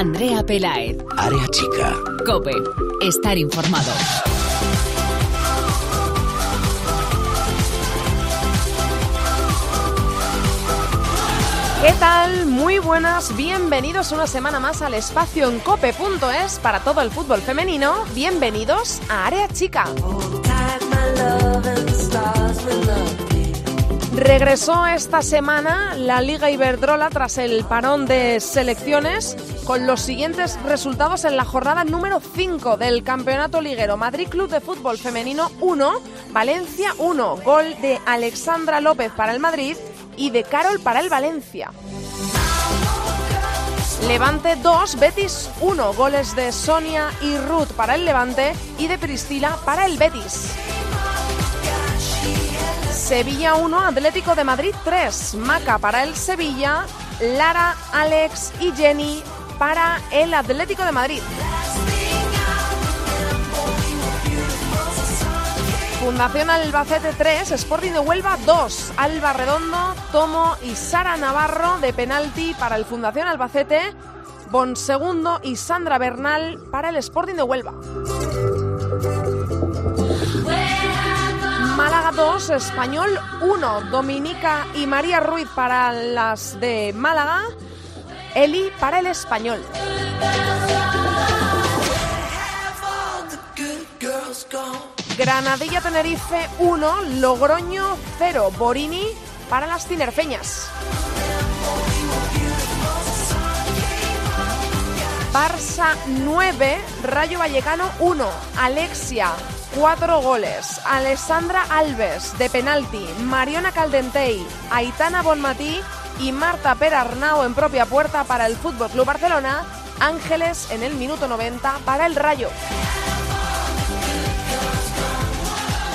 Andrea Pelaez. Área chica. Cope. Estar informado. ¿Qué tal? Muy buenas, bienvenidos una semana más al espacio en cope.es para todo el fútbol femenino. Bienvenidos a Área Chica. Regresó esta semana la Liga Iberdrola tras el parón de selecciones con los siguientes resultados en la jornada número 5 del Campeonato Liguero. Madrid Club de Fútbol Femenino 1, Valencia 1, gol de Alexandra López para el Madrid y de Carol para el Valencia. Levante 2, Betis 1, goles de Sonia y Ruth para el Levante y de Priscila para el Betis. Sevilla 1, Atlético de Madrid 3, Maca para el Sevilla, Lara, Alex y Jenny para el Atlético de Madrid. Fundación Albacete 3, Sporting de Huelva 2, Alba Redondo, Tomo y Sara Navarro de penalti para el Fundación Albacete, Bon Segundo y Sandra Bernal para el Sporting de Huelva. Málaga 2, Español 1, Dominica y María Ruiz para las de Málaga, Eli para el Español. Granadilla Tenerife 1, Logroño 0, Borini para las tinerfeñas. Barça 9, Rayo Vallecano 1, Alexia 4 goles, Alessandra Alves de penalti, Mariona Caldentey, Aitana Bonmatí y Marta Perarnau en propia puerta para el Fútbol Club Barcelona, Ángeles en el minuto 90 para el Rayo.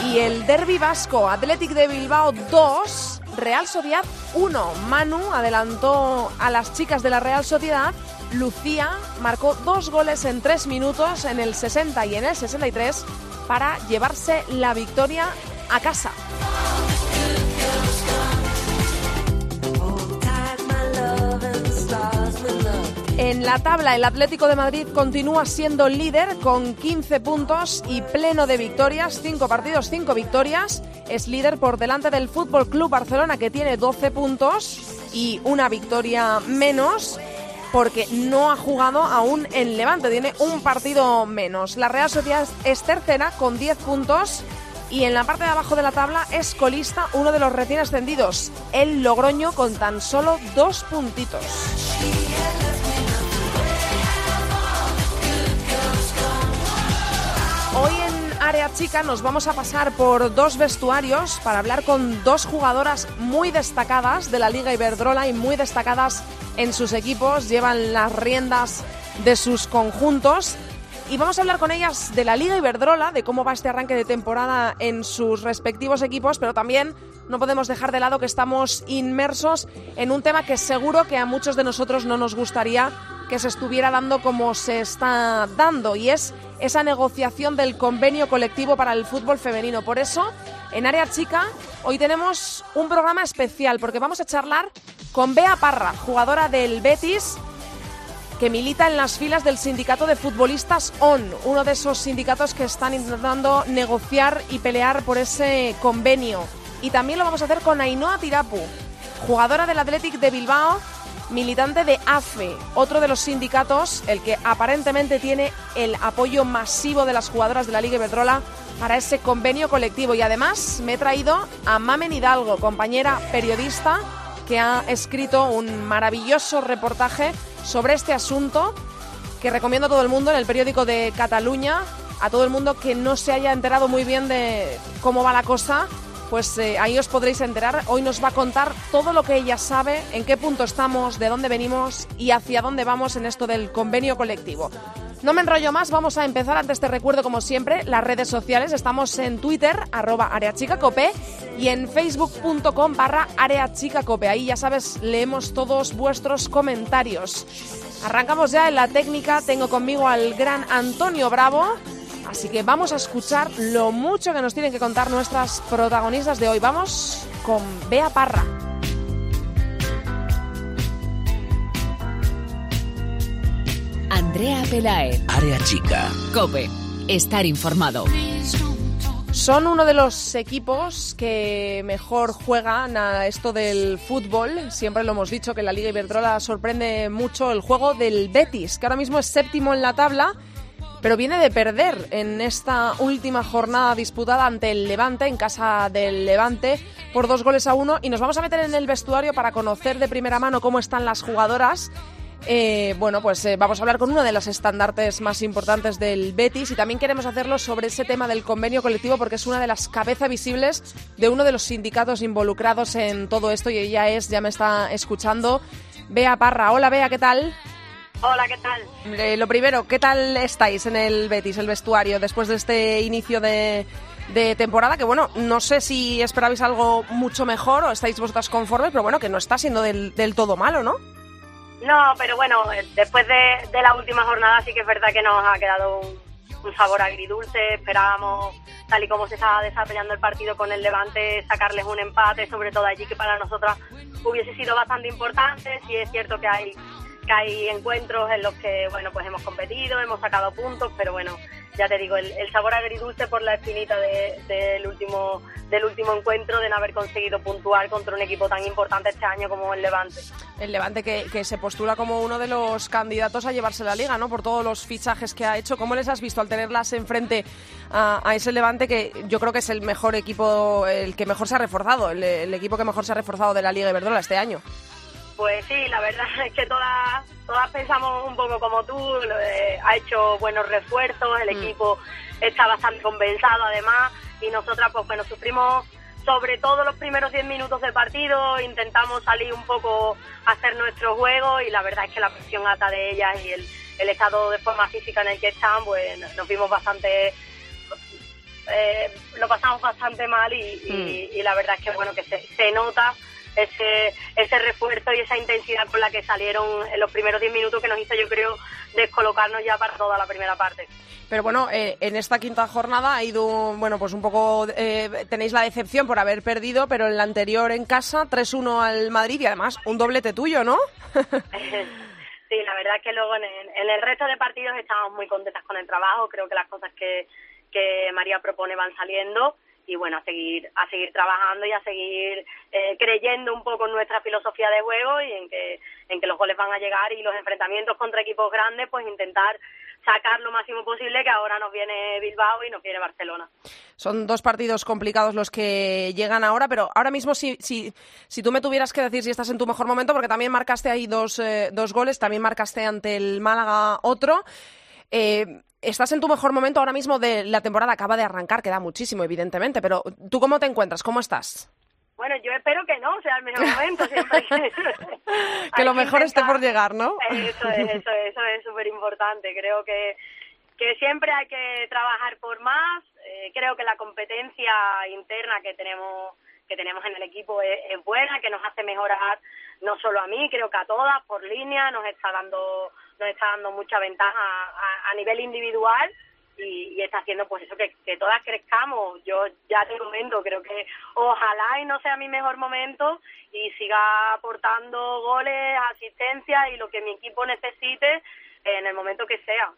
Y el derby vasco, Athletic de Bilbao 2, Real Sociedad 1. Manu adelantó a las chicas de la Real Sociedad. Lucía marcó dos goles en tres minutos en el 60 y en el 63 para llevarse la victoria a casa. En la tabla, el Atlético de Madrid continúa siendo líder con 15 puntos y pleno de victorias, 5 partidos, 5 victorias. Es líder por delante del Fútbol Club Barcelona que tiene 12 puntos y una victoria menos porque no ha jugado aún en Levante, tiene un partido menos. La Real Sociedad es tercera con 10 puntos y en la parte de abajo de la tabla es colista uno de los recién ascendidos, el Logroño con tan solo dos puntitos. Hoy en Área Chica nos vamos a pasar por dos vestuarios para hablar con dos jugadoras muy destacadas de la Liga Iberdrola y muy destacadas en sus equipos, llevan las riendas de sus conjuntos. Y vamos a hablar con ellas de la Liga Iberdrola, de cómo va este arranque de temporada en sus respectivos equipos, pero también no podemos dejar de lado que estamos inmersos en un tema que seguro que a muchos de nosotros no nos gustaría que se estuviera dando como se está dando y es esa negociación del convenio colectivo para el fútbol femenino. Por eso, en Área Chica, hoy tenemos un programa especial porque vamos a charlar con Bea Parra, jugadora del Betis, que milita en las filas del sindicato de futbolistas ON, uno de esos sindicatos que están intentando negociar y pelear por ese convenio. Y también lo vamos a hacer con Ainhoa Tirapu, jugadora del Athletic de Bilbao, militante de AFE, otro de los sindicatos, el que aparentemente tiene el apoyo masivo de las jugadoras de la Liga Iberdrola para ese convenio colectivo. Y además me he traído a Mamen Hidalgo, compañera periodista, que ha escrito un maravilloso reportaje sobre este asunto que recomiendo a todo el mundo en el periódico de Cataluña, a todo el mundo que no se haya enterado muy bien de cómo va la cosa pues eh, ahí os podréis enterar. Hoy nos va a contar todo lo que ella sabe, en qué punto estamos, de dónde venimos y hacia dónde vamos en esto del convenio colectivo. No me enrollo más, vamos a empezar. Antes te recuerdo, como siempre, las redes sociales. Estamos en Twitter, arroba areachicacope, y en facebook.com barra areachicacope. Ahí, ya sabes, leemos todos vuestros comentarios. Arrancamos ya en la técnica. Tengo conmigo al gran Antonio Bravo. Así que vamos a escuchar lo mucho que nos tienen que contar nuestras protagonistas de hoy. Vamos con Bea Parra. Andrea Pelaez. Área chica. Cope. Estar informado. Son uno de los equipos que mejor juegan a esto del fútbol. Siempre lo hemos dicho que la Liga Iberdrola sorprende mucho el juego del Betis, que ahora mismo es séptimo en la tabla, pero viene de perder en esta última jornada disputada ante el Levante, en casa del Levante, por dos goles a uno. Y nos vamos a meter en el vestuario para conocer de primera mano cómo están las jugadoras eh, bueno, pues eh, vamos a hablar con uno de los estandartes más importantes del Betis y también queremos hacerlo sobre ese tema del convenio colectivo porque es una de las cabezas visibles de uno de los sindicatos involucrados en todo esto y ella es, ya me está escuchando, Bea Parra. Hola Bea, ¿qué tal? Hola, ¿qué tal? Eh, lo primero, ¿qué tal estáis en el Betis, el vestuario, después de este inicio de, temporada? Que bueno, no sé si esperabais algo mucho mejor o estáis vosotras conformes, pero bueno, que no está siendo del todo malo, ¿no? No, pero bueno, después de, la última jornada sí que es verdad que nos ha quedado un, sabor agridulce. Esperábamos, tal y como se estaba desarrollando el partido con el Levante, sacarles un empate, sobre todo allí que para nosotras hubiese sido bastante importante. Sí es cierto que hay que hay encuentros en los que bueno pues hemos competido, hemos sacado puntos, pero bueno, ya te digo, el, sabor agridulce por la espinita del último del último encuentro de no haber conseguido puntuar contra un equipo tan importante este año como el Levante. El Levante que, que se postula como uno de los candidatos a llevarse la liga, ¿no? Por todos los fichajes que ha hecho. ¿Cómo les has visto al tenerlas enfrente a, ese Levante que yo creo que es el mejor equipo, el que mejor se ha reforzado, el, el equipo que mejor se ha reforzado de la Liga de Iberdrola este año? Pues sí, la verdad es que todas, todas pensamos un poco como tú, ha hecho buenos refuerzos, el mm. equipo está bastante compensado además y nosotras pues bueno, sufrimos sobre todo los primeros 10 minutos del partido, intentamos salir un poco a hacer nuestro juego y la verdad es que la presión alta de ellas y el, estado de forma física en el que están, pues nos vimos bastante eh, lo pasamos bastante mal y, mm. la verdad es que bueno que se nota ese, ese refuerzo y esa intensidad con la que salieron en los primeros 10 minutos que nos hizo, yo creo, descolocarnos ya para toda la primera parte. Pero bueno, eh, en esta quinta jornada ha ido, bueno, pues un poco, eh, tenéis la decepción por haber perdido, pero en la anterior en casa, 3-1 al Madrid y además un doblete tuyo, ¿no? sí, la verdad es que luego en el, resto de partidos estamos muy contentas con el trabajo, creo que las cosas que, que María propone van saliendo y bueno, a seguir, a seguir trabajando y a seguir eh, creyendo un poco en nuestra filosofía de juego y en que, en que los goles van a llegar y los enfrentamientos contra equipos grandes, pues intentar sacar lo máximo posible, que ahora nos viene Bilbao y nos viene Barcelona. Son dos partidos complicados los que llegan ahora, pero ahora mismo si, si, si tú me tuvieras que decir si estás en tu mejor momento, porque también marcaste ahí dos, eh, dos goles, también marcaste ante el Málaga otro. Eh, estás en tu mejor momento ahora mismo de la temporada, acaba de arrancar, queda muchísimo, evidentemente, pero ¿tú cómo te encuentras? ¿Cómo estás? Bueno, yo espero que no sea el mejor momento, siempre que, lo mejor esté por llegar, ¿no? Eso es, eso es, eso es súper importante. Creo que, que siempre hay que trabajar por más. Eh, creo que la competencia interna que tenemos que tenemos en el equipo es, es, buena, que nos hace mejorar no solo a mí, creo que a todas por línea, nos está dando nos está dando mucha ventaja a, nivel individual y, está haciendo pues eso que, todas crezcamos. Yo ya te comento, creo que ojalá y no sea mi mejor momento y siga aportando goles, asistencia y lo que mi equipo necesite en el momento que sea.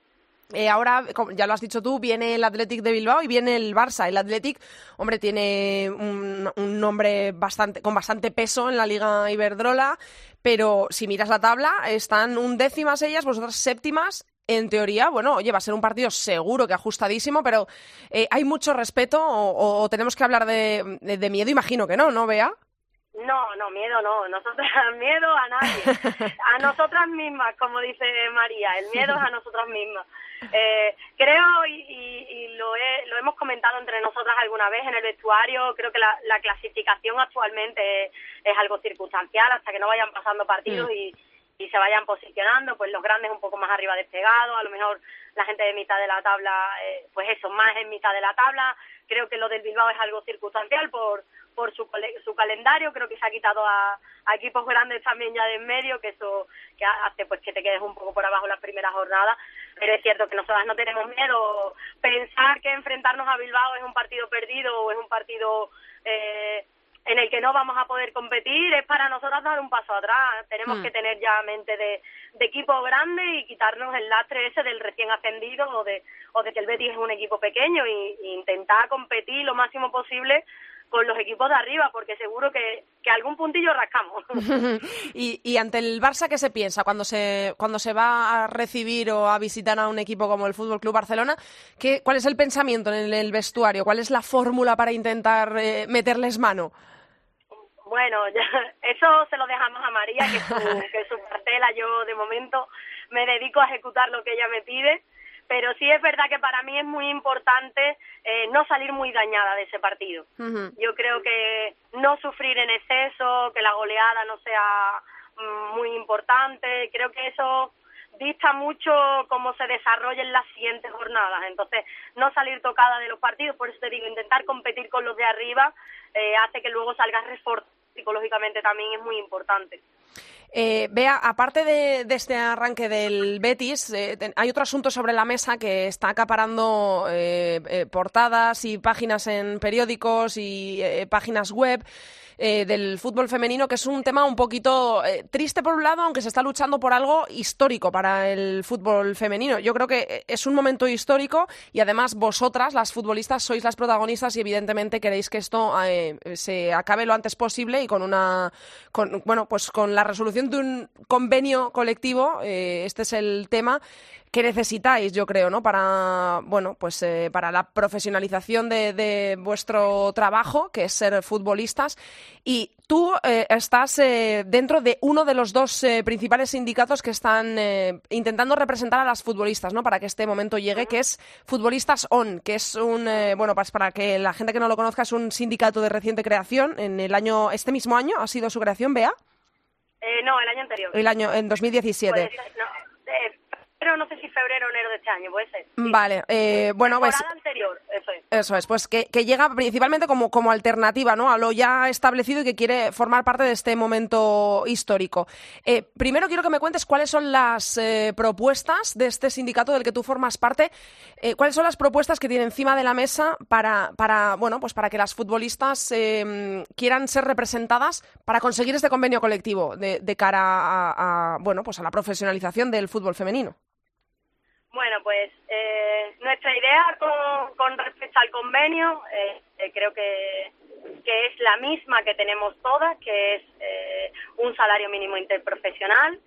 Eh, ahora, ya lo has dicho tú, viene el Athletic de Bilbao y viene el Barça. El Athletic, hombre, tiene un, nombre bastante, con bastante peso en la Liga Iberdrola, pero si miras la tabla, están un décimas ellas, vosotras séptimas. En teoría, bueno, oye, va a ser un partido seguro que ajustadísimo, pero eh, ¿hay mucho respeto o, tenemos que hablar de, de, miedo? Imagino que no, ¿no, Bea? No, no, miedo no. Nosotras, miedo a nadie. A nosotras mismas, como dice María. El miedo es a nosotras mismas. Eh, creo, y, lo, lo hemos comentado entre nosotras alguna vez en el vestuario, creo que la, clasificación actualmente es, algo circunstancial hasta que no vayan pasando partidos mm. y, y se vayan posicionando, pues los grandes un poco más arriba despegados, a lo mejor la gente de mitad de la tabla, eh, pues eso, más en mitad de la tabla. Creo que lo del Bilbao es algo circunstancial por, por su, su calendario, creo que se ha quitado a, equipos grandes también ya de en medio, que eso que hace pues que te quedes un poco por abajo las primeras jornadas, pero es cierto que nosotras no tenemos miedo. Pensar que enfrentarnos a Bilbao es un partido perdido o es un partido... Eh, en el que no vamos a poder competir, es para nosotros dar un paso atrás. Tenemos Mm. que tener ya mente de, de equipo grande y quitarnos el lastre ese del recién ascendido o de, o de que el Betis es un equipo pequeño y intentar competir lo máximo posible con los equipos de arriba, porque seguro que, que algún puntillo rascamos. y, y ante el Barça, ¿qué se piensa cuando se, cuando se va a recibir o a visitar a un equipo como el Fútbol Club Barcelona? ¿Qué, ¿Cuál es el pensamiento en el, el vestuario? ¿Cuál es la fórmula para intentar eh, meterles mano? Bueno, ya, eso se lo dejamos a María, que es su, que su parcela. Yo, de momento, me dedico a ejecutar lo que ella me pide. Pero sí es verdad que para mí es muy importante eh, no salir muy dañada de ese partido. Yo creo que no sufrir en exceso, que la goleada no sea mm, muy importante. Creo que eso dista mucho cómo se desarrollen las siguientes jornadas. Entonces, no salir tocada de los partidos, por eso te digo, intentar competir con los de arriba eh, hace que luego salgas reforzado psicológicamente también es muy importante. Eh, Bea, aparte de, este arranque del Betis, eh, hay otro asunto sobre la mesa que está acaparando eh, eh, portadas y páginas en periódicos y eh, páginas web. Eh, del fútbol femenino, que es un tema un poquito eh, triste por un lado, aunque se está luchando por algo histórico para el fútbol femenino. Yo creo que eh, es un momento histórico y además vosotras, las futbolistas, sois las protagonistas y evidentemente queréis que esto eh, se acabe lo antes posible y con una, con, bueno, pues con la resolución de un convenio colectivo. este es el tema que necesitáis, yo creo, ¿no? Para, bueno, pues eh, para la profesionalización de, de vuestro trabajo, que es ser futbolistas. Y tú eh, estás eh, dentro de uno de los dos eh, principales sindicatos que están eh, intentando representar a las futbolistas, ¿no? Para que este momento llegue, que es Futbolistas On, que es un, eh, bueno, pues para que la gente que no lo conozca, es un sindicato de reciente creación. En el año, este mismo año ha sido su creación, Bea, Eh, no, el año anterior. el año, en 2017. Puede ser, no, pero no sé si febrero o enero de este año, puede ser. Sí. Vale, eh, bueno, pues anterior, eso es. Eso es, pues que, que llega principalmente como, como alternativa ¿no? a lo ya establecido y que quiere formar parte de este momento histórico. Eh, primero quiero que me cuentes cuáles son las eh, propuestas de este sindicato del que tú formas parte, eh, cuáles son las propuestas que tiene encima de la mesa para, para, bueno, pues para que las futbolistas quieran ser representadas para conseguir este convenio colectivo de, de cara a, a, bueno, pues a la profesionalización del fútbol femenino. Bueno, pues eh, nuestra idea con, con respecto al convenio eh, eh, creo que, que es la misma que tenemos todas, que es eh, un salario mínimo interprofesional.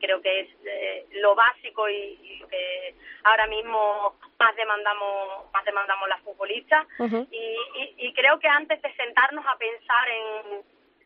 Creo que es eh, lo básico y, y lo que ahora mismo más demandamos, más demandamos las futbolistas. Y, y, y creo que antes de sentarnos a pensar en,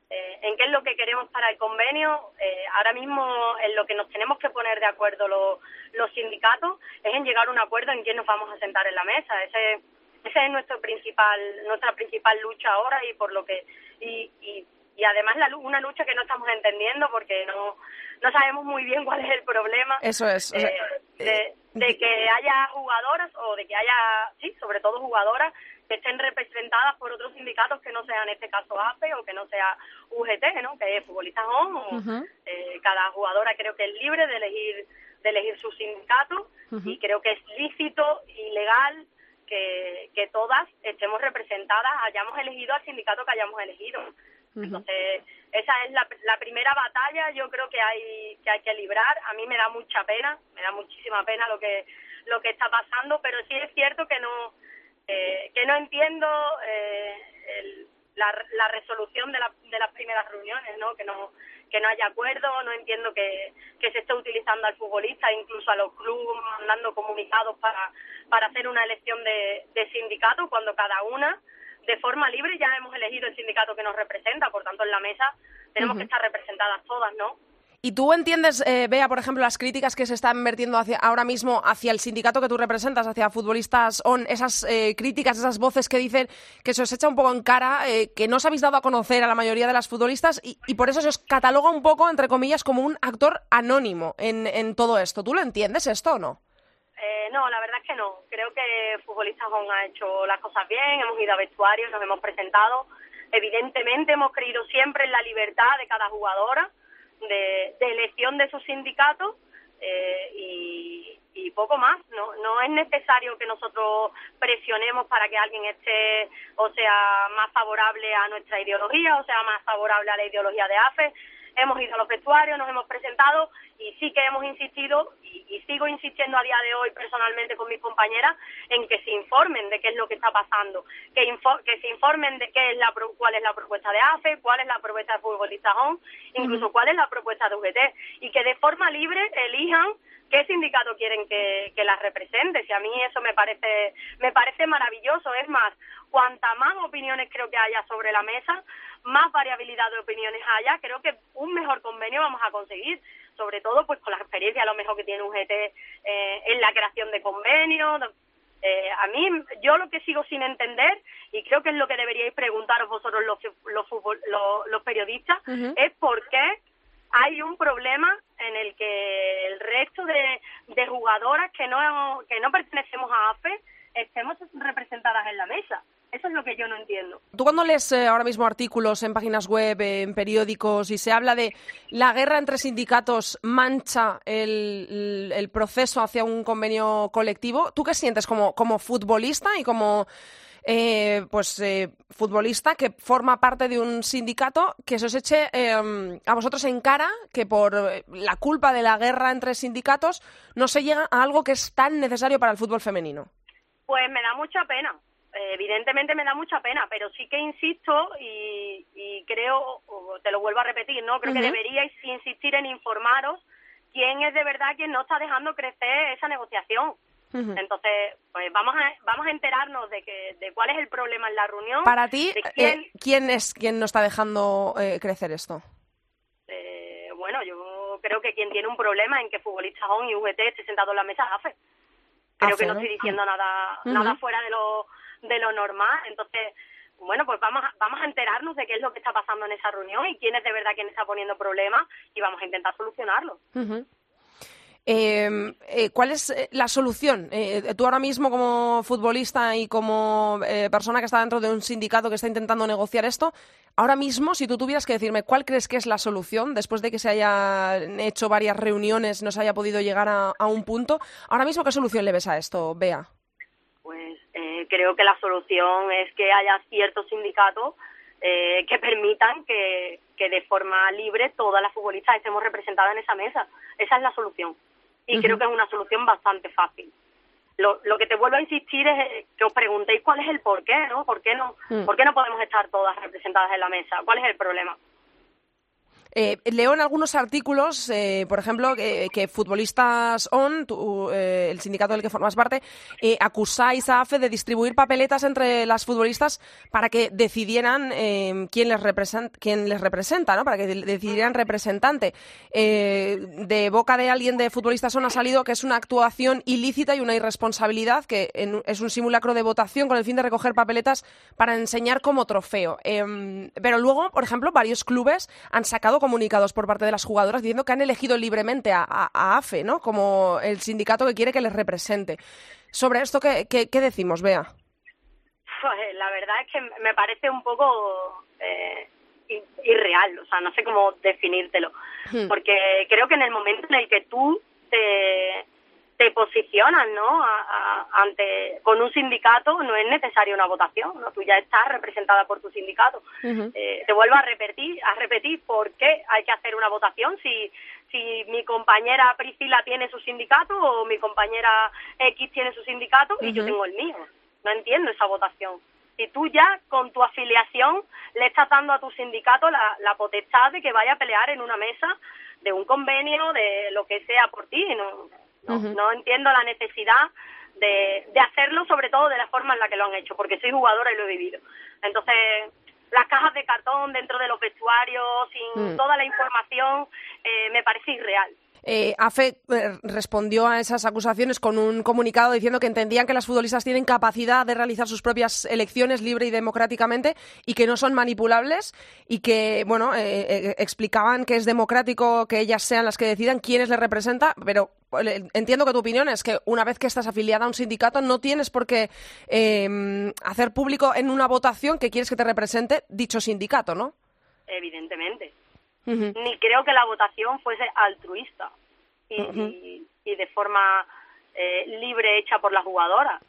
eh, en qué es lo que queremos para el convenio, eh, ahora mismo en lo que nos tenemos que poner de acuerdo los, los sindicatos es en llegar a un acuerdo en quién nos vamos a sentar en la mesa. Ese, ese es nuestro principal, nuestra principal lucha ahora y por lo que y, y, y además la, una lucha que no estamos entendiendo porque no no sabemos muy bien cuál es el problema Eso es. o sea, eh, de, de que haya jugadoras o de que haya, sí, sobre todo jugadoras que estén representadas por otros sindicatos que no sean en este caso APE o que no sea UGT, ¿no? Que es Futbolistas ON o eh, cada jugadora creo que es libre de elegir de elegir su sindicato y creo que es lícito y legal que, que todas estemos representadas, hayamos elegido al sindicato que hayamos elegido. Entonces, esa es la, la primera batalla, yo creo que hay que hay que librar. A mí me da mucha pena, me da muchísima pena lo que lo que está pasando, pero sí es cierto que no eh, que no entiendo eh, el- la, la resolución de, la- de las primeras reuniones, ¿no? Que no que no haya acuerdo, no entiendo que, que se esté utilizando al futbolista, incluso a los clubes mandando comunicados para para hacer una elección de, de sindicato cuando cada una de forma libre ya hemos elegido el sindicato que nos representa, por tanto en la mesa tenemos que estar representadas todas, ¿no? ¿Y tú entiendes, eh, Bea, por ejemplo, las críticas que se están vertiendo hacia, ahora mismo hacia el sindicato que tú representas, hacia futbolistas ON, esas eh, críticas, esas voces que dicen que se os echa un poco en cara, eh, que no os habéis dado a conocer a la mayoría de las futbolistas y, y por eso se os cataloga un poco, entre comillas, como un actor anónimo en, en todo esto? ¿Tú lo entiendes esto o no? Eh, no, la verdad es que no. Creo que Futbolistas ON ha hecho las cosas bien, hemos ido a vestuarios, nos hemos presentado. Evidentemente hemos creído siempre en la libertad de cada jugadora, de, de elección de su sindicato eh, y, y poco más. No, no es necesario que nosotros presionemos para que alguien esté o sea más favorable a nuestra ideología o sea más favorable a la ideología de AFE hemos ido a los vestuarios, nos hemos presentado y sí que hemos insistido y, sigo insistiendo a día de hoy personalmente con mis compañeras en que se informen de qué es lo que está pasando, que, que se informen de qué es la cuál es la propuesta de AFE, cuál es la propuesta de Futbolista Home, incluso cuál es la propuesta de UGT y que de forma libre elijan qué sindicato quieren que, que las represente. Si a mí eso me parece me parece maravilloso, es más, cuanta más opiniones creo que haya sobre la mesa, más variabilidad de opiniones haya, creo que un mejor convenio vamos a conseguir, sobre todo pues con la experiencia a lo mejor que tiene un GT eh, en la creación de convenios. Eh, a mí, yo lo que sigo sin entender, y creo que es lo que deberíais preguntaros vosotros los, los, los, periodistas, es por qué hay un problema en el que el resto de, de jugadoras que no, que no pertenecemos a AFE estemos representadas en la mesa. Eso es lo que yo no entiendo. Tú cuando lees eh, ahora mismo artículos en páginas web, en periódicos, y se habla de la guerra entre sindicatos mancha el, proceso hacia un convenio colectivo, ¿tú qué sientes como, como futbolista y como eh, pues eh, futbolista que forma parte de un sindicato que se os eche em, a vosotros en cara que por la culpa de la guerra entre sindicatos no se llega a algo que es tan necesario para el fútbol femenino? Pues me da mucha pena, evidentemente me da mucha pena, pero sí que insisto y, creo, te lo vuelvo a repetir, ¿no? Creo que deberíais insistir en informaros quién es de verdad quien no está dejando crecer esa negociación. Entonces, pues vamos a, vamos a enterarnos de, que, de cuál es el problema en la reunión. Para ti, eh, quién... es quien no está dejando eh, crecer esto? Eh, bueno, yo creo que quien tiene un problema en que futbolistas ON y VT esté sentado en la mesa es AFE. Creo que no estoy diciendo nada, nada fuera de lo de lo normal. Entonces, bueno, pues vamos a, vamos a enterarnos de qué es lo que está pasando en esa reunión y quién es de verdad quien está poniendo problemas y vamos a intentar solucionarlo. Em, eh, ¿Cuál es eh, la solución? Eh, tú ahora mismo como futbolista y como persona que está dentro de un sindicato que está intentando negociar esto, ahora mismo, si tú tuvieras que decirme cuál crees que es la solución después de que se hayan hecho varias reuniones, no se haya podido llegar a, a un punto, ahora mismo, ¿qué solución le ves a esto, Bea? Pues creo que la solución es que haya ciertos sindicatos eh, que permitan que, que, de forma libre todas las futbolistas estemos representadas en esa mesa. Esa es la solución. Y creo que es una solución bastante fácil. Lo, lo que te vuelvo a insistir es eh, que os preguntéis cuál es el por qué, ¿no? ¿Por qué no, mm. ¿por qué no podemos estar todas representadas en la mesa? ¿Cuál es el problema? Eh, leo en algunos artículos, eh, por ejemplo, que, Futbolistas ON, eh, el sindicato del que formas parte, acusáis a AFE de distribuir papeletas entre las futbolistas para que decidieran quién, les quién les representa, ¿no? para que decidieran representante. de boca de alguien de Futbolistas ON ha salido que es una actuación ilícita y una irresponsabilidad, que es un simulacro de votación con el fin de recoger papeletas para enseñar como trofeo. Em, pero luego, por ejemplo, varios clubes han sacado comunicados por parte de las jugadoras diciendo que han elegido libremente a, AFE, ¿no? Como el sindicato que quiere que les represente. Sobre esto, ¿qué, qué, decimos, Bea? Pues, la verdad es que me parece un poco eh, irreal, o sea, no sé cómo definírtelo, hmm. porque creo que en el momento en el que tú te, te posicionas, ¿no? ante con un sindicato no es necesaria una votación, ¿no? Tú ya estás representada por tu sindicato. Eh, te vuelvo a repetir, a repetir por qué hay que hacer una votación si si mi compañera Priscila tiene su sindicato o mi compañera X tiene su sindicato y yo tengo el mío. No entiendo esa votación. Si tú ya con tu afiliación le estás dando a tu sindicato la, la potestad de que vaya a pelear en una mesa de un convenio, de lo que sea por ti, no, no, entiendo la necesidad de, de hacerlo, sobre todo de la forma en la que lo han hecho, porque soy jugadora y lo he vivido. Entonces, las cajas de cartón dentro de los vestuarios, sin mm. toda la información, eh, me parece irreal. Eh, AFE eh, respondió a esas acusaciones con un comunicado diciendo que entendían que las futbolistas tienen capacidad de realizar sus propias elecciones libre y democráticamente y que no son manipulables y que, bueno, eh, explicaban que es democrático que ellas sean las que decidan quiénes les representa, pero entiendo que tu opinión es que una vez que estás afiliada a un sindicato no tienes por qué em, hacer público en una votación que quieres que te represente dicho sindicato, ¿no? Evidentemente ni creo que la votación fuese altruista y, y, de forma eh, libre hecha por la jugadora.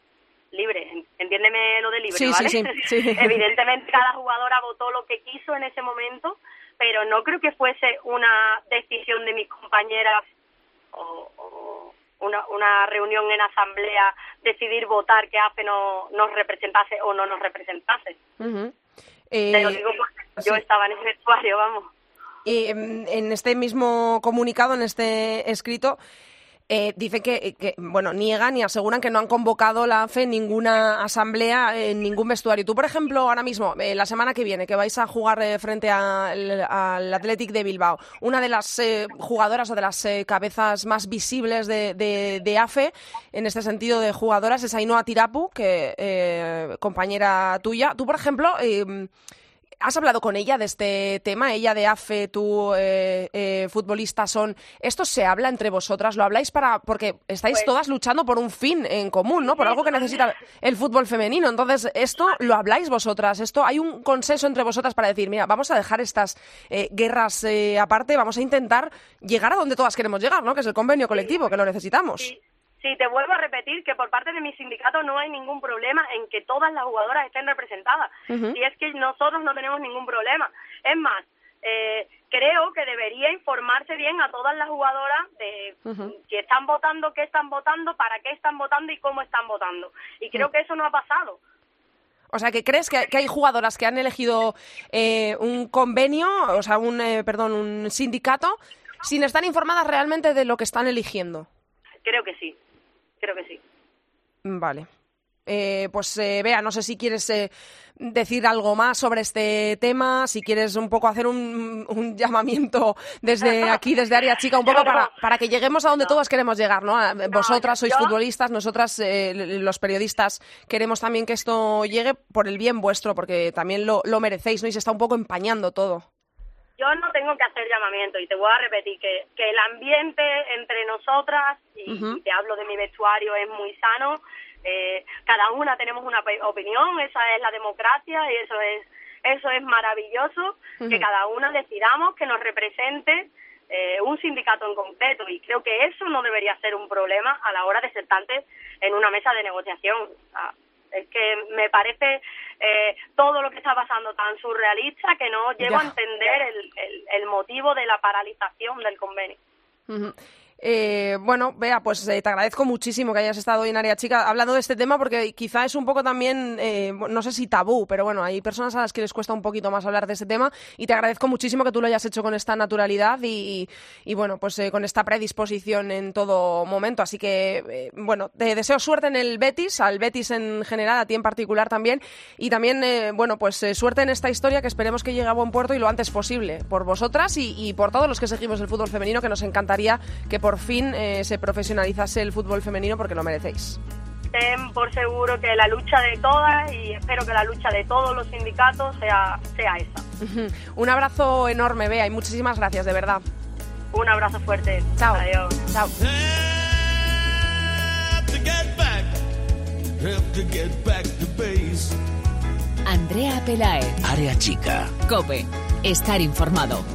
Libre, entiéndeme lo de libre, Sí, ¿vale? sí, sí, sí. Evidentemente cada jugadora votó lo que quiso en ese momento, pero no creo que fuese una decisión de mis compañeras o, o una, una reunión en asamblea decidir votar que AFE no nos representase o no nos representase. Te lo Eh, digo porque yo sí. estaba en ese vestuario, vamos. Y en este mismo comunicado, en este escrito, eh, dice que, que, bueno, niegan y aseguran que no han convocado la AFE en ninguna asamblea, en ningún vestuario. Tú, por ejemplo, ahora mismo, eh, la semana que viene, que vais a jugar eh, frente al, Athletic de Bilbao, una de las eh, jugadoras o de las eh, cabezas más visibles de, de- de AFE, en este sentido de jugadoras, es Ainhoa Tirapu, que eh, compañera tuya. Tú, por ejemplo, eh, ¿Has hablado con ella de este tema? Ella de AFE, tú, eh, eh, futbolista, son. ¿Esto se habla entre vosotras? ¿Lo habláis para.? Porque estáis Pues- todas luchando por un fin en común, ¿no? Por algo que necesita el fútbol femenino. Entonces, ¿esto lo habláis vosotras? ¿Esto hay un consenso entre vosotras para decir, mira, vamos a dejar estas eh, guerras eh, aparte, vamos a intentar llegar a donde todas queremos llegar, ¿no? Que es el convenio colectivo, que lo necesitamos. Sí, sí, te vuelvo a repetir que por parte de mi sindicato no hay ningún problema en que todas las jugadoras estén representadas. Y es que nosotros no tenemos ningún problema. Es más, eh, creo que debería informarse bien a todas las jugadoras de Ujú. que están votando, qué están votando, para qué están votando y cómo están votando. Y creo que eso no ha pasado. O sea, que crees que, que hay jugadoras que han elegido eh, un convenio, o sea, un, eh, perdón, un sindicato, sin estar informadas realmente de lo que están eligiendo. Creo que sí, creo que sí. Vale. Eh, pues eh, Bea, no sé si quieres eh, decir algo más sobre este tema, si quieres un poco hacer un, un llamamiento desde aquí, desde Área Chica, un poco para, para que lleguemos a donde todos queremos llegar, ¿no? Vosotras sois yo- futbolistas, nosotras, eh, los periodistas, queremos también que esto llegue por el bien vuestro, porque también lo, lo merecéis, ¿no? Y se está un poco empañando todo. Yo no tengo que hacer llamamiento y te voy a repetir que, que el ambiente entre nosotras, y, te hablo de mi vestuario, es muy sano. Eh, cada una tenemos una opinión, esa es la democracia y eso es eso es maravilloso, que cada una decidamos que nos represente eh, un sindicato en concreto y creo que eso no debería ser un problema a la hora de sentarse en una mesa de negociación. O sea, es que me parece eh, todo lo que está pasando tan surrealista que no llego Ya. a entender el, el, el motivo de la paralización del convenio. Eh, bueno, Bea, pues eh, te agradezco muchísimo que hayas estado hoy en Área Chica hablando de este tema porque quizá es un poco también, eh, no sé si tabú, pero bueno, hay personas a las que les cuesta un poquito más hablar de este tema y te agradezco muchísimo que tú lo hayas hecho con esta naturalidad y, y, bueno, pues con esta predisposición en todo momento. Así que, bueno, te deseo suerte en el Betis, al Betis en general, a ti en particular también y también, bueno, pues suerte en esta historia que esperemos que llegue a buen puerto y lo antes posible por vosotras y, y por todos los que seguimos el fútbol femenino, que nos encantaría que por fin eh, se profesionalizase el fútbol femenino porque lo merecéis. Ten por seguro que la lucha de todas y espero que la lucha de todos los sindicatos sea, sea esa. Un abrazo enorme, Bea, y muchísimas gracias, de verdad. Un abrazo fuerte. Chao. Adiós. Chao. Andrea Pelae, Área chica. Cope, estar informado.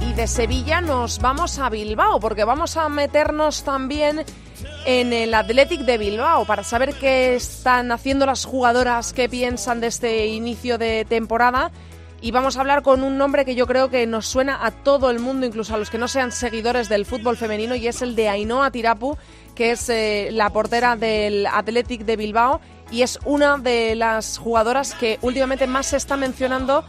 Y de Sevilla nos vamos a Bilbao, porque vamos a meternos también en el Athletic de Bilbao para saber qué están haciendo las jugadoras, qué piensan de este inicio de temporada. Y vamos a hablar con un nombre que yo creo que nos suena a todo el mundo, incluso a los que no sean seguidores del fútbol femenino, y es el de Ainhoa Tirapu, que es eh, la portera del Athletic de Bilbao y es una de las jugadoras que últimamente más se está mencionando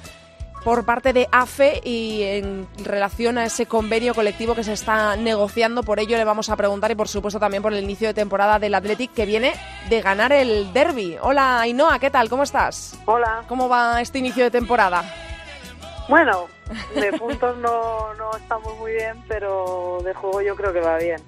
por parte de AFE y en relación a ese convenio colectivo que se está negociando. Por ello le vamos a preguntar y por supuesto también por el inicio de temporada del Athletic que viene de ganar el derby. Hola Ainhoa, ¿qué tal? ¿Cómo estás? Hola. ¿Cómo va este inicio de temporada? Bueno, de puntos no, no estamos muy bien, pero de juego yo creo que va bien.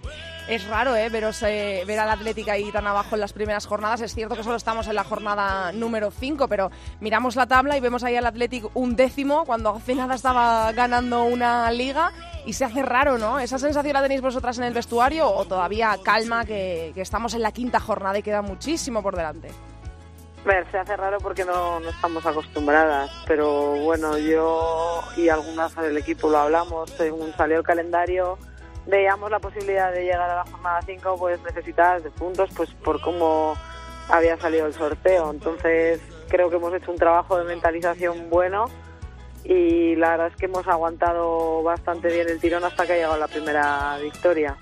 Es raro, ¿eh? Veros, eh, ver al Atlético ahí tan abajo en las primeras jornadas. Es cierto que solo estamos en la jornada número 5, pero miramos la tabla y vemos ahí al Atlético un décimo cuando hace nada estaba ganando una liga y se hace raro, ¿no? ¿Esa sensación la tenéis vosotras en el vestuario o todavía calma que, estamos en la quinta jornada y queda muchísimo por delante? Ver, se hace raro porque no, no estamos acostumbradas, pero bueno, yo y algunas del equipo lo hablamos, según salió el calendario, veíamos la posibilidad de llegar a la jornada 5, pues necesitadas de puntos, pues por cómo había salido el sorteo. Entonces, creo que hemos hecho un trabajo de mentalización bueno y la verdad es que hemos aguantado bastante bien el tirón hasta que ha llegado la primera victoria.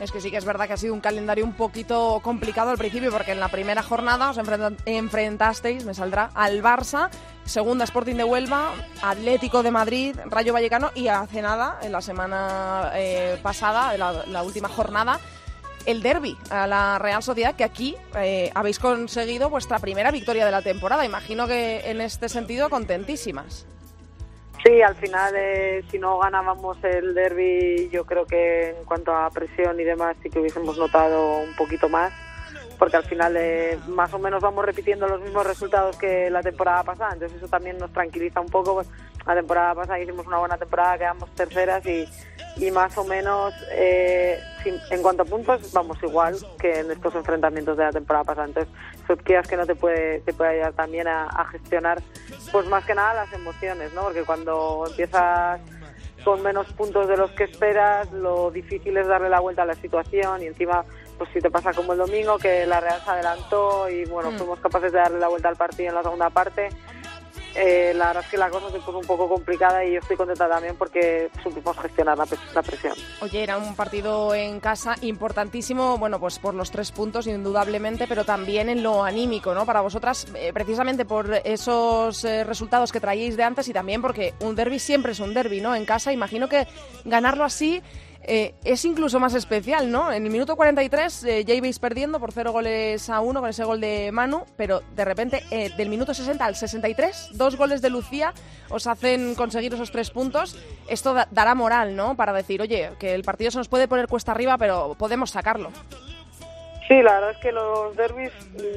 Es que sí que es verdad que ha sido un calendario un poquito complicado al principio, porque en la primera jornada os enfrentasteis, me saldrá, al Barça, segunda Sporting de Huelva, Atlético de Madrid, Rayo Vallecano y hace nada, en la semana eh, pasada, la, la última jornada, el derby a la Real Sociedad, que aquí eh, habéis conseguido vuestra primera victoria de la temporada. Imagino que en este sentido contentísimas. Sí, al final, eh, si no ganábamos el derby, yo creo que en cuanto a presión y demás, sí que hubiésemos notado un poquito más, porque al final eh, más o menos vamos repitiendo los mismos resultados que la temporada pasada, entonces eso también nos tranquiliza un poco. La temporada pasada hicimos una buena temporada, quedamos terceras y, y más o menos eh, en cuanto a puntos vamos igual que en estos enfrentamientos de la temporada pasada. Entonces, eso que no te puede, te puede ayudar también a, gestionar, pues más que nada las emociones, ¿no? Porque cuando empiezas con menos puntos de los que esperas, lo difícil es darle la vuelta a la situación y encima, pues si te pasa como el domingo, que la Real se adelantó y bueno, mm. fuimos capaces de darle la vuelta al partido en la segunda parte eh, la verdad es que la cosa se puso un poco complicada y yo estoy contenta también porque supimos gestionar la, presión. Oye, era un partido en casa importantísimo, bueno, pues por los tres puntos indudablemente, pero también en lo anímico, ¿no? Para vosotras, eh, precisamente por esos eh, resultados que traíais de antes y también porque un derby siempre es un derby, ¿no? En casa, imagino que ganarlo así eh, es incluso más especial, ¿no? En el minuto 43 eh, ya ibais perdiendo por cero goles a uno con ese gol de Manu, pero de repente eh, del minuto 60 al 63, dos goles de Lucía os hacen conseguir esos tres puntos. Esto dará moral, ¿no? Para decir, oye, que el partido se nos puede poner cuesta arriba, pero podemos sacarlo. Sí, la verdad es que los derbis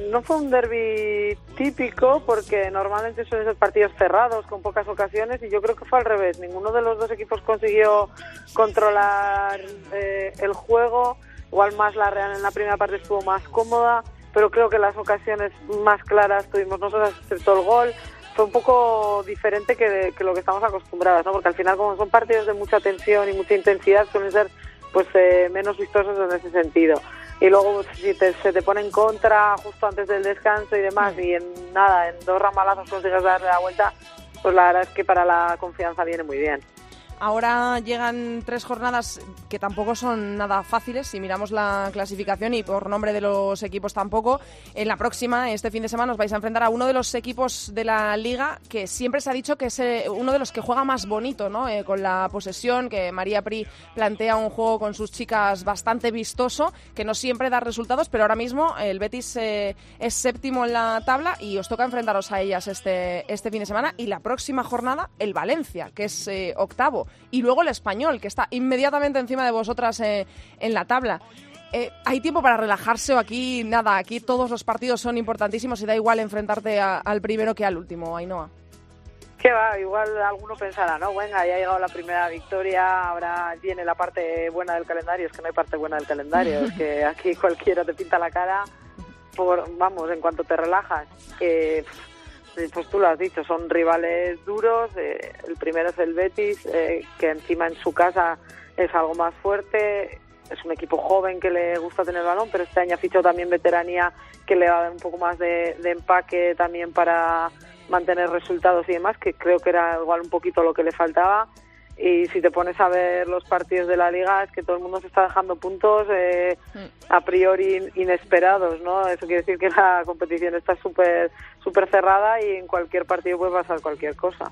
no fue un derby típico porque normalmente suelen ser partidos cerrados con pocas ocasiones y yo creo que fue al revés. Ninguno de los dos equipos consiguió controlar eh, el juego. Igual más la Real en la primera parte estuvo más cómoda, pero creo que las ocasiones más claras tuvimos nosotros, excepto el gol. Fue un poco diferente que, lo que estamos acostumbrados, ¿no? Porque al final, como son partidos de mucha tensión y mucha intensidad, suelen ser pues eh, menos vistosos en ese sentido y luego si se te pone en contra justo antes del descanso y demás y en nada, en dos ramalazos consigues darle la vuelta, pues la verdad es que para la confianza viene muy bien. Ahora llegan tres jornadas que tampoco son nada fáciles si miramos la clasificación y por nombre de los equipos tampoco. En la próxima, este fin de semana, os vais a enfrentar a uno de los equipos de la liga que siempre se ha dicho que es eh, uno de los que juega más bonito, ¿no? Eh, con la posesión, que María Pri plantea un juego con sus chicas bastante vistoso, que no siempre da resultados, pero ahora mismo el Betis eh, es séptimo en la tabla y os toca enfrentaros a ellas este, este fin de semana. Y la próxima jornada, el Valencia, que es octavo y luego el español, que está inmediatamente encima de vosotras eh, en la tabla. Eh, ¿Hay tiempo para relajarse o aquí nada? Aquí todos los partidos son importantísimos y da igual enfrentarte al primero que al último, Ainhoa. Que va, igual alguno pensará, ¿no? Venga, ya ha llegado la primera victoria, ahora viene la parte buena del calendario. Es que no hay parte buena del calendario, es que aquí cualquiera te pinta la cara, por, vamos, en cuanto te relajas. que pues tú lo has dicho, son rivales duros. Eh, el primero es el Betis, eh, que encima en su casa es algo más fuerte. Es un equipo joven que le gusta tener balón, pero este año ha fichado también veteranía que le va a dar un poco más de empaque también para mantener resultados y demás, que creo que era igual un poquito lo que le faltaba y si te pones a ver los partidos de la liga es que todo el mundo se está dejando puntos eh, mm. a priori inesperados, ¿no? Eso quiere decir que la competición está súper súper cerrada y en cualquier partido puede pasar cualquier cosa.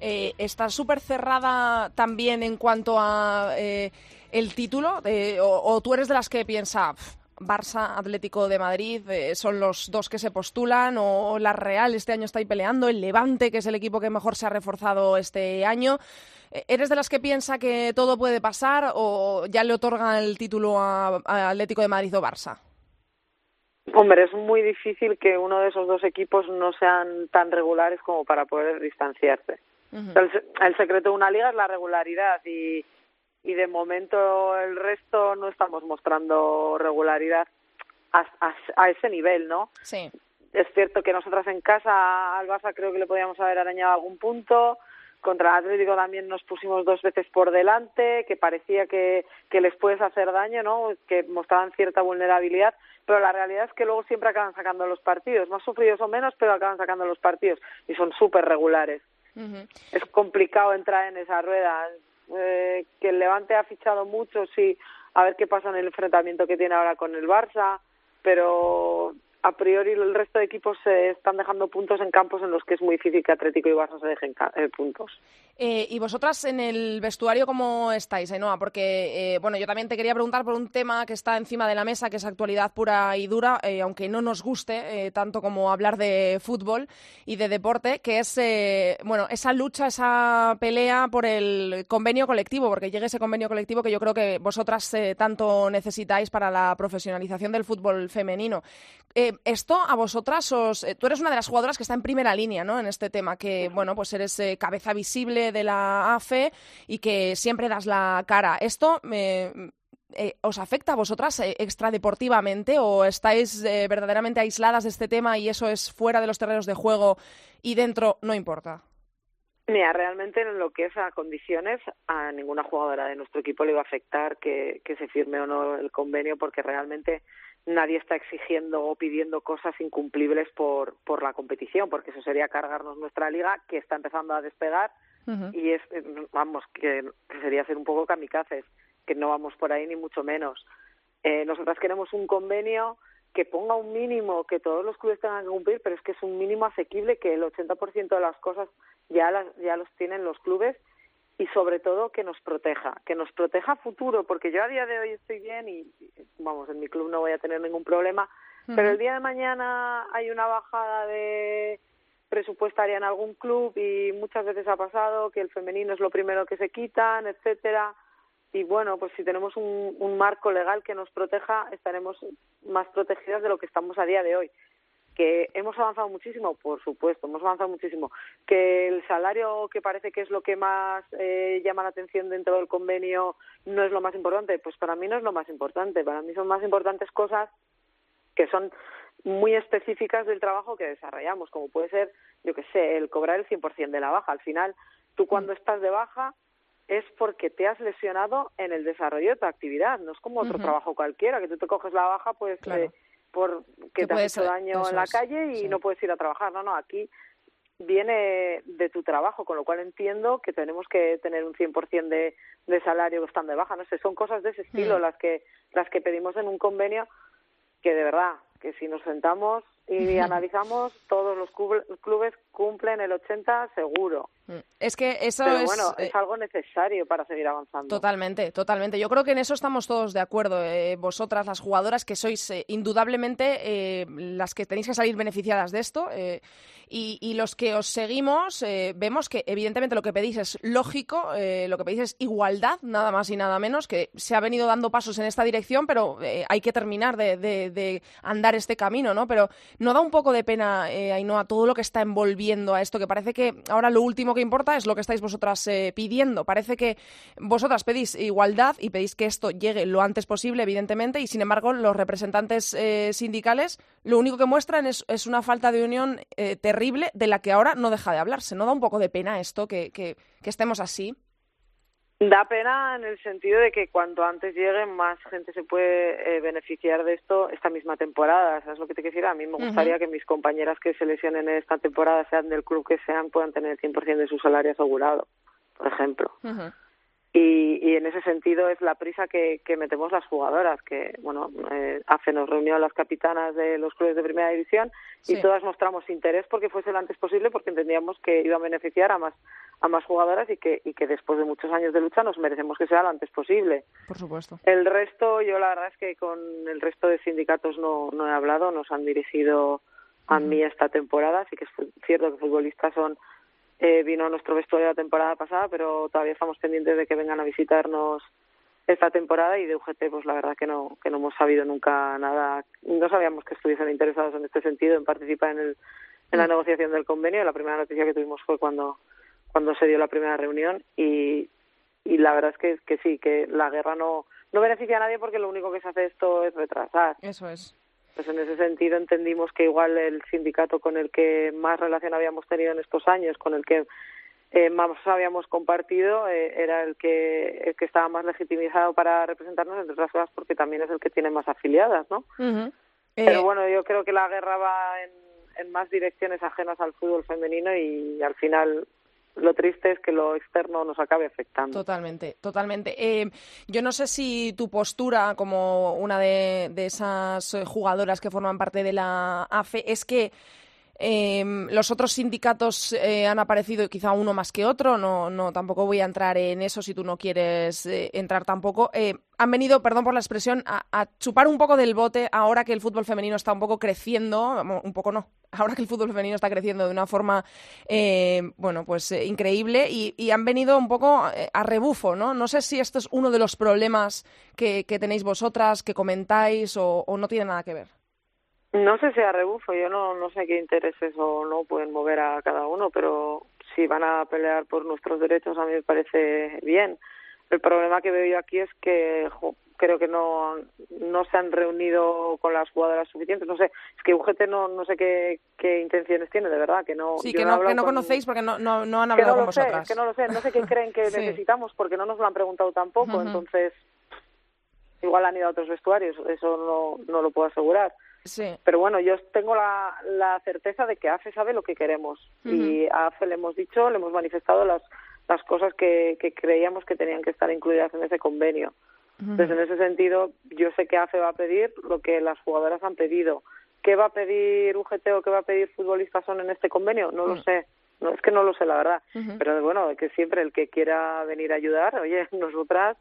Eh, ¿Está súper cerrada también en cuanto a eh, el título? O, tú eres de las que piensa, Barça, Atlético de Madrid, son los dos que se postulan, o la Real este año está ahí peleando, el Levante, que es el equipo que mejor se ha reforzado este año. ¿Eres de las que piensa que todo puede pasar o ya le otorgan el título a, Atlético de Madrid o Barça? Hombre, es muy difícil que uno de esos dos equipos no sean tan regulares como para poder distanciarse. el, secreto de una liga es la regularidad y, y de momento el resto no estamos mostrando regularidad a, a, ese nivel, ¿no? Sí. es cierto que nosotras en casa al Barça creo que le podíamos haber arañado algún punto. Contra el Atlético también nos pusimos dos veces por delante, que parecía que, que les puedes hacer daño, ¿no? Que mostraban cierta vulnerabilidad, pero la realidad es que luego siempre acaban sacando los partidos, más sufridos o menos, pero acaban sacando los partidos y son súper regulares. Es complicado entrar en esa rueda. Eh, que el Levante ha fichado mucho, sí, a ver qué pasa en el enfrentamiento que tiene ahora con el Barça, pero a priori el resto de equipos se están dejando puntos en campos en los que es muy difícil que Atlético y Barça se dejen eh, puntos. Eh, ¿Y vosotras en el vestuario cómo estáis, Ainhoa? Porque, eh, bueno, yo también te quería preguntar por un tema que está encima de la mesa, que es actualidad pura y dura, aunque no nos guste tanto como hablar de fútbol y de deporte, que es, bueno, esa lucha, esa pelea por el convenio colectivo, porque llegue ese convenio colectivo que yo creo que vosotras tanto necesitáis para la profesionalización del fútbol femenino esto a vosotras os... Eh, tú eres una de las jugadoras que está en primera línea, ¿no? En este tema, que, bueno, pues eres eh, cabeza visible de la AFE y que siempre das la cara. ¿Esto eh, os afecta a vosotras extradeportivamente o estáis verdaderamente aisladas de este tema y eso es fuera de los terrenos de juego y dentro no importa? Mira, realmente en lo que es a condiciones, a ninguna jugadora de nuestro equipo le va a afectar que se firme o no el convenio porque realmente nadie está exigiendo o pidiendo cosas incumplibles por, por la competición, porque eso sería cargarnos nuestra liga que está empezando a despegar y es, vamos, que sería ser un poco kamikazes, que no vamos por ahí ni mucho menos. Eh, nosotras queremos un convenio que ponga un mínimo que todos los clubes tengan que cumplir, pero es que es un mínimo asequible que el 80% de las cosas ya, las, ya los tienen los clubes y sobre todo que nos proteja, que nos proteja a futuro, porque yo a día de hoy estoy bien y, vamos, en mi club no voy a tener ningún problema, pero el día de mañana hay una bajada de presupuestaria en algún club y muchas veces ha pasado que el femenino es lo primero que se quitan, etcétera. Y bueno, pues si tenemos un, un marco legal que nos proteja, estaremos más protegidas de lo que estamos a día de hoy que hemos avanzado muchísimo, por supuesto, hemos avanzado muchísimo. Que el salario, que parece que es lo que más eh, llama la atención dentro del convenio, no es lo más importante, pues para mí no es lo más importante. Para mí son más importantes cosas que son muy específicas del trabajo que desarrollamos, como puede ser, yo qué sé, el cobrar el 100% de la baja. Al final, tú cuando estás de baja es porque te has lesionado en el desarrollo de tu actividad, no es como otro trabajo cualquiera, que tú te coges la baja, pues... Eh, por que te has hecho daño en la calle y no puedes ir a trabajar. No, no, aquí viene de tu trabajo, con lo cual entiendo que tenemos que tener un 100% de, de salario están de baja. No sé, son cosas de ese estilo mm. las que las que pedimos en un convenio que de verdad, que si nos sentamos y analizamos, todos los clubes cumplen el 80 seguro. Mm. Es que eso Pero es, bueno, es eh, algo necesario para seguir avanzando. Totalmente, totalmente. Yo creo que en eso estamos todos de acuerdo. Eh, vosotras, las jugadoras, que sois eh, indudablemente las que tenéis que salir beneficiadas de esto. Y, los que os seguimos, vemos que evidentemente lo que pedís es lógico, lo que pedís es igualdad, nada más y nada menos, que se ha venido dando pasos en esta dirección, pero hay que terminar de, de, andar este camino, ¿no? Pero ¿no da un poco de pena, Ainhoa, todo lo que está envolviendo a esto? Que parece que ahora lo último que importa es lo que estáis vosotras eh, pidiendo. Parece que vosotras pedís igualdad y pedís que esto llegue lo antes posible, evidentemente, y sin embargo los representantes eh, sindicales lo único que muestran es, una falta de unión eh, terrible de la que ahora no deja de hablarse. ¿No da un poco de pena esto que, que, que estemos así? Da pena en el sentido de que cuanto antes llegue, más gente se puede eh, beneficiar de esto esta misma temporada. ¿Sabes lo que te quiero decir? A mí me gustaría que mis compañeras que se lesionen en esta temporada, sean del club que sean, puedan tener el 100% de su salario asegurado, por ejemplo. Y, y, en ese sentido es la prisa que, que metemos las jugadoras, que, bueno, eh, hace nos reunió las capitanas de los clubes de primera división y todas mostramos interés porque fuese lo antes posible porque entendíamos que iba a beneficiar a más a más jugadoras y que, y que después de muchos años de lucha nos merecemos que sea lo antes posible. Por supuesto. El resto, yo la verdad es que con el resto de sindicatos no, no he hablado, nos han dirigido a mí esta temporada, así que es cierto que futbolistas son eh, vino a nuestro vestuario la temporada pasada, pero todavía estamos pendientes de que vengan a visitarnos esta temporada y de UGT pues la verdad que no que no hemos sabido nunca nada. No sabíamos que estuviesen interesados en este sentido en participar en el en la mm. negociación del convenio. La primera noticia que tuvimos fue cuando cuando se dio la primera reunión y y la verdad es que que sí que la guerra no no beneficia a nadie porque lo único que se hace esto es retrasar. Eso es Pues en ese sentido entendimos que igual el sindicato con el que más relación habíamos tenido en estos años, con el que eh, más habíamos compartido, eh, era el que, el que estaba más legitimizado para representarnos, entre otras cosas porque también es el que tiene más afiliadas, ¿no? Pero bueno, yo creo que la guerra va en, en más direcciones ajenas al fútbol femenino y al final lo triste es que lo externo nos acabe afectando. Totalmente, totalmente. Eh, yo no sé si tu postura como una de, de esas jugadoras que forman parte de la AFE es que eh, los otros sindicatos eh, han aparecido, quizá uno más que otro, no, no tampoco voy a entrar en eso si tú no quieres eh, entrar tampoco. Eh, han venido, perdón por la expresión, a, chupar un poco del bote ahora que el fútbol femenino está un poco creciendo, un poco no, ahora que el fútbol femenino está creciendo de una forma, eh, bueno, pues increíble y, han venido un poco a rebufo, ¿no? No sé si esto es uno de los problemas que, tenéis vosotras, que comentáis o no tiene nada que ver. No sé si a rebufo, yo no, no sé qué intereses o no pueden mover a cada uno, pero si van a pelear por nuestros derechos a mí me parece bien. El problema que veo yo aquí es que jo, creo que no, no se han reunido con las jugadoras suficientes. No sé, es que UGT no, no sé qué, qué intenciones tiene, de verdad, que no. Sí, que no, que no con... conocéis porque no, no, no han hablado que no con vosotras. Sé, que no lo sé, no sé qué creen que sí. necesitamos porque no nos lo han preguntado tampoco, uh -huh. entonces igual han ido a otros vestuarios, eso no, no lo puedo asegurar. Sí. Pero bueno, yo tengo la, la certeza de que AFE sabe lo que queremos uh -huh. y a AFE le hemos dicho, le hemos manifestado las, las cosas que, que creíamos que tenían que estar incluidas en ese convenio. Uh -huh. Entonces, en ese sentido, yo sé que AFE va a pedir lo que las jugadoras han pedido. ¿Qué va a pedir UGT o qué va a pedir Futbolistas Son en este convenio? No uh -huh. lo sé. No, es que no lo sé, la verdad. Pero bueno, que siempre el que quiera venir a ayudar, oye, nosotras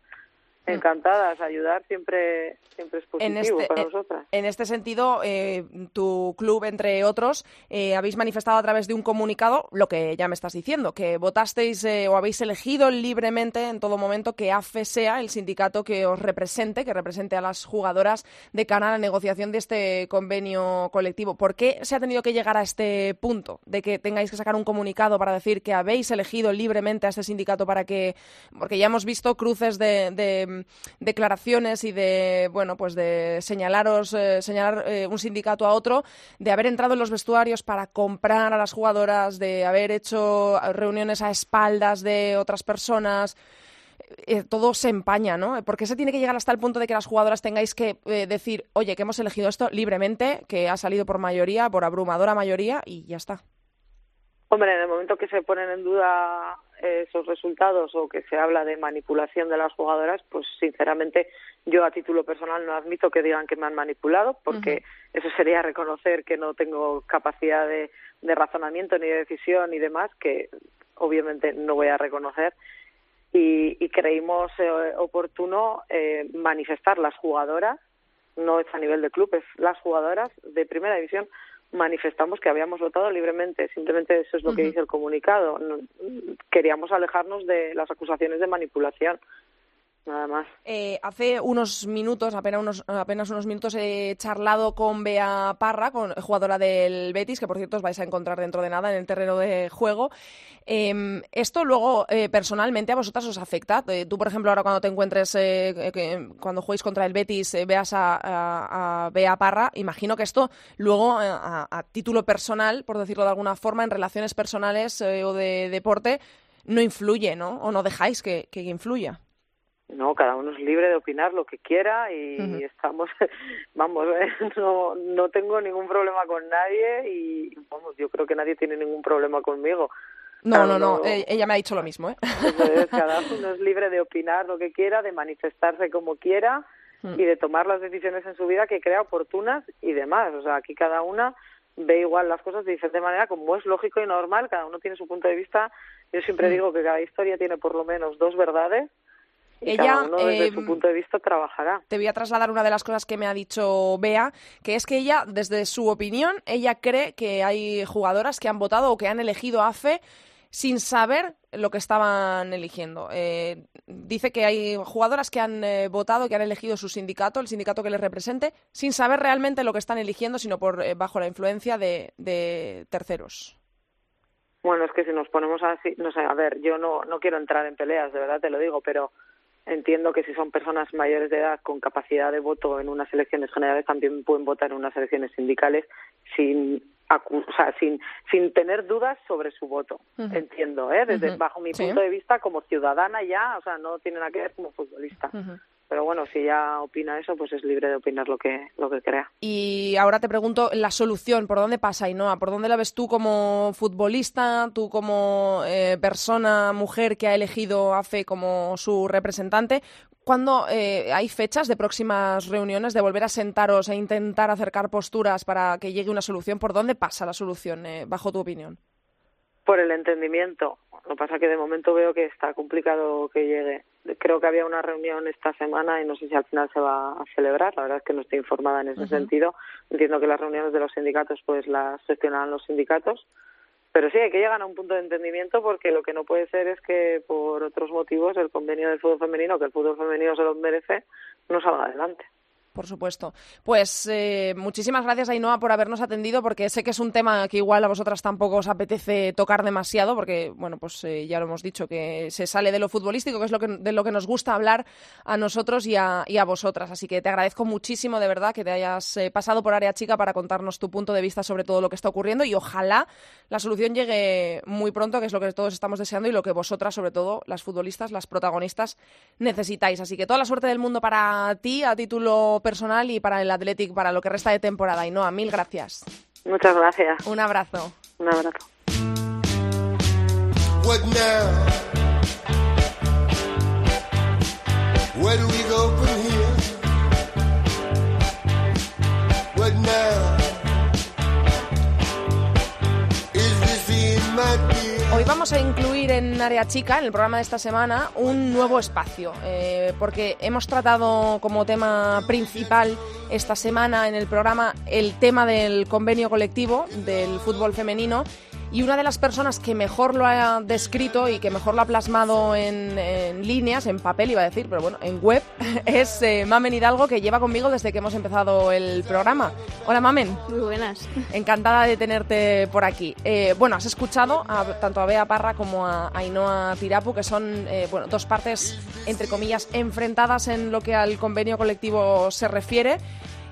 encantadas. Ayudar siempre, siempre es positivo en este, para nosotras. En este sentido, eh, tu club, entre otros, eh, habéis manifestado a través de un comunicado lo que ya me estás diciendo, que votasteis eh, o habéis elegido libremente en todo momento que AFE sea el sindicato que os represente, que represente a las jugadoras de cara a la negociación de este convenio colectivo. ¿Por qué se ha tenido que llegar a este punto de que tengáis que sacar un comunicado para decir que habéis elegido libremente a este sindicato para que, porque ya hemos visto cruces de, de declaraciones y de bueno pues de señalaros eh, señalar eh, un sindicato a otro de haber entrado en los vestuarios para comprar a las jugadoras de haber hecho reuniones a espaldas de otras personas eh, todo se empaña, ¿no? ¿Por qué se tiene que llegar hasta el punto de que las jugadoras tengáis que decir, oye, que hemos elegido esto libremente, que ha salido por mayoría, por abrumadora mayoría, y ya está? Hombre, en el momento que se ponen en duda esos resultados o que se habla de manipulación de las jugadoras, pues sinceramente yo a título personal no admito que digan que me han manipulado, porque uh -huh. eso sería reconocer que no tengo capacidad de, de razonamiento ni de decisión y demás, que obviamente no voy a reconocer. Y, y creímos eh, oportuno eh, manifestar las jugadoras, no es a nivel de club, es las jugadoras de primera división manifestamos que habíamos votado libremente. Simplemente eso es lo uh -huh. que dice el comunicado. Queríamos alejarnos de las acusaciones de manipulación. Nada más. Eh, hace unos minutos, apenas unos, apenas unos minutos, he charlado con Bea Parra, con, jugadora del Betis, que por cierto os vais a encontrar dentro de nada en el terreno de juego. Eh, esto luego, eh, personalmente, a vosotras os afecta. Eh, tú, por ejemplo, ahora cuando te encuentres, eh, cuando juguéis contra el Betis, veas a, a, Bea Parra, imagino que esto luego, a, título personal, por decirlo de alguna forma, en relaciones personales o de deporte, no influye, ¿no? O no dejáis que influya. No, cada uno es libre de opinar lo que quiera y uh -huh. estamos, vamos, no, no tengo ningún problema con nadie y vamos, yo creo que nadie tiene ningún problema conmigo. No, cada no, uno, no, ella me ha dicho lo mismo, ¿eh? Entonces, cada uno es libre de opinar lo que quiera, de manifestarse como quiera uh -huh. y de tomar las decisiones en su vida que crea oportunas y demás. O sea, aquí cada una ve igual las cosas de diferente manera, como es lógico y normal, cada uno tiene su punto de vista. Yo siempre -huh. digo que cada historia tiene por lo menos dos verdades y ella, cada uno desde eh, su punto de vista trabajará. Te voy a trasladar una de las cosas que me ha dicho Bea, que es que ella, desde su opinión, ella cree que hay jugadoras que han votado o que han elegido a FE sin saber lo que estaban eligiendo. Eh, dice que hay jugadoras que han eh, votado, que han elegido su sindicato, el sindicato que les represente, sin saber realmente lo que están eligiendo, sino por eh, bajo la influencia de, de terceros. Bueno, es que si nos ponemos así, no sé, a ver, yo no, no quiero entrar en peleas, de verdad te lo digo, pero entiendo que si son personas mayores de edad con capacidad de voto en unas elecciones generales también pueden votar en unas elecciones sindicales sin o sea, sin, sin tener dudas sobre su voto. Entiendo, ¿eh? Desde, bajo mi punto de vista, como ciudadana ya, o sea, no tiene nada que ver como futbolista. Pero bueno, si ella opina eso, pues es libre de opinar lo que, lo que crea. Y ahora te pregunto la solución, ¿por dónde pasa, Ainhoa? ¿Por dónde la ves tú como futbolista, tú como eh, persona, mujer que ha elegido a FE como su representante? ¿Cuándo eh, hay fechas de próximas reuniones de volver a sentaros e intentar acercar posturas para que llegue una solución? ¿Por dónde pasa la solución, eh, bajo tu opinión? Por el entendimiento. Lo que pasa es que de momento veo que está complicado que llegue. Creo que había una reunión esta semana y no sé si al final se va a celebrar. La verdad es que no estoy informada en ese sentido. Entiendo que las reuniones de los sindicatos pues las gestionarán los sindicatos pero sí, hay que llegar a un punto de entendimiento porque lo que no puede ser es que por otros motivos el convenio del fútbol femenino, que el fútbol femenino se lo merece, no salga adelante por supuesto. Pues eh, muchísimas gracias, Ainhoa, por habernos atendido, porque sé que es un tema que igual a vosotras tampoco os apetece tocar demasiado, porque, bueno, pues eh, ya lo hemos dicho, que se sale de lo futbolístico, que es lo que, de lo que nos gusta hablar a nosotros y a, y a vosotras. Así que te agradezco muchísimo, de verdad, que te hayas eh, pasado por Área Chica para contarnos tu punto de vista sobre todo lo que está ocurriendo y ojalá la solución llegue muy pronto, que es lo que todos estamos deseando y lo que vosotras, sobre todo las futbolistas, las protagonistas, necesitáis. Así que toda la suerte del mundo para ti, a título personal y para el Athletic para lo que resta de temporada. Y a mil gracias. Muchas gracias. Un abrazo. Un abrazo. Hoy vamos a incluir en Área Chica, en el programa de esta semana, un nuevo espacio, eh, porque hemos tratado como tema principal esta semana en el programa el tema del convenio colectivo del fútbol femenino y una de las personas que mejor lo ha descrito y que mejor lo ha plasmado en, líneas, en papel iba a decir, pero bueno, en web, es eh, Mamen Hidalgo, que lleva conmigo desde que hemos empezado el programa. Hola Mamen. Muy buenas. Encantada de tenerte por aquí. Eh, bueno, has escuchado a, tanto a Bea Parra como a Ainhoa Tirapu, que son eh, bueno, dos partes, entre comillas, enfrentadas en lo que al convenio colectivo se refiere.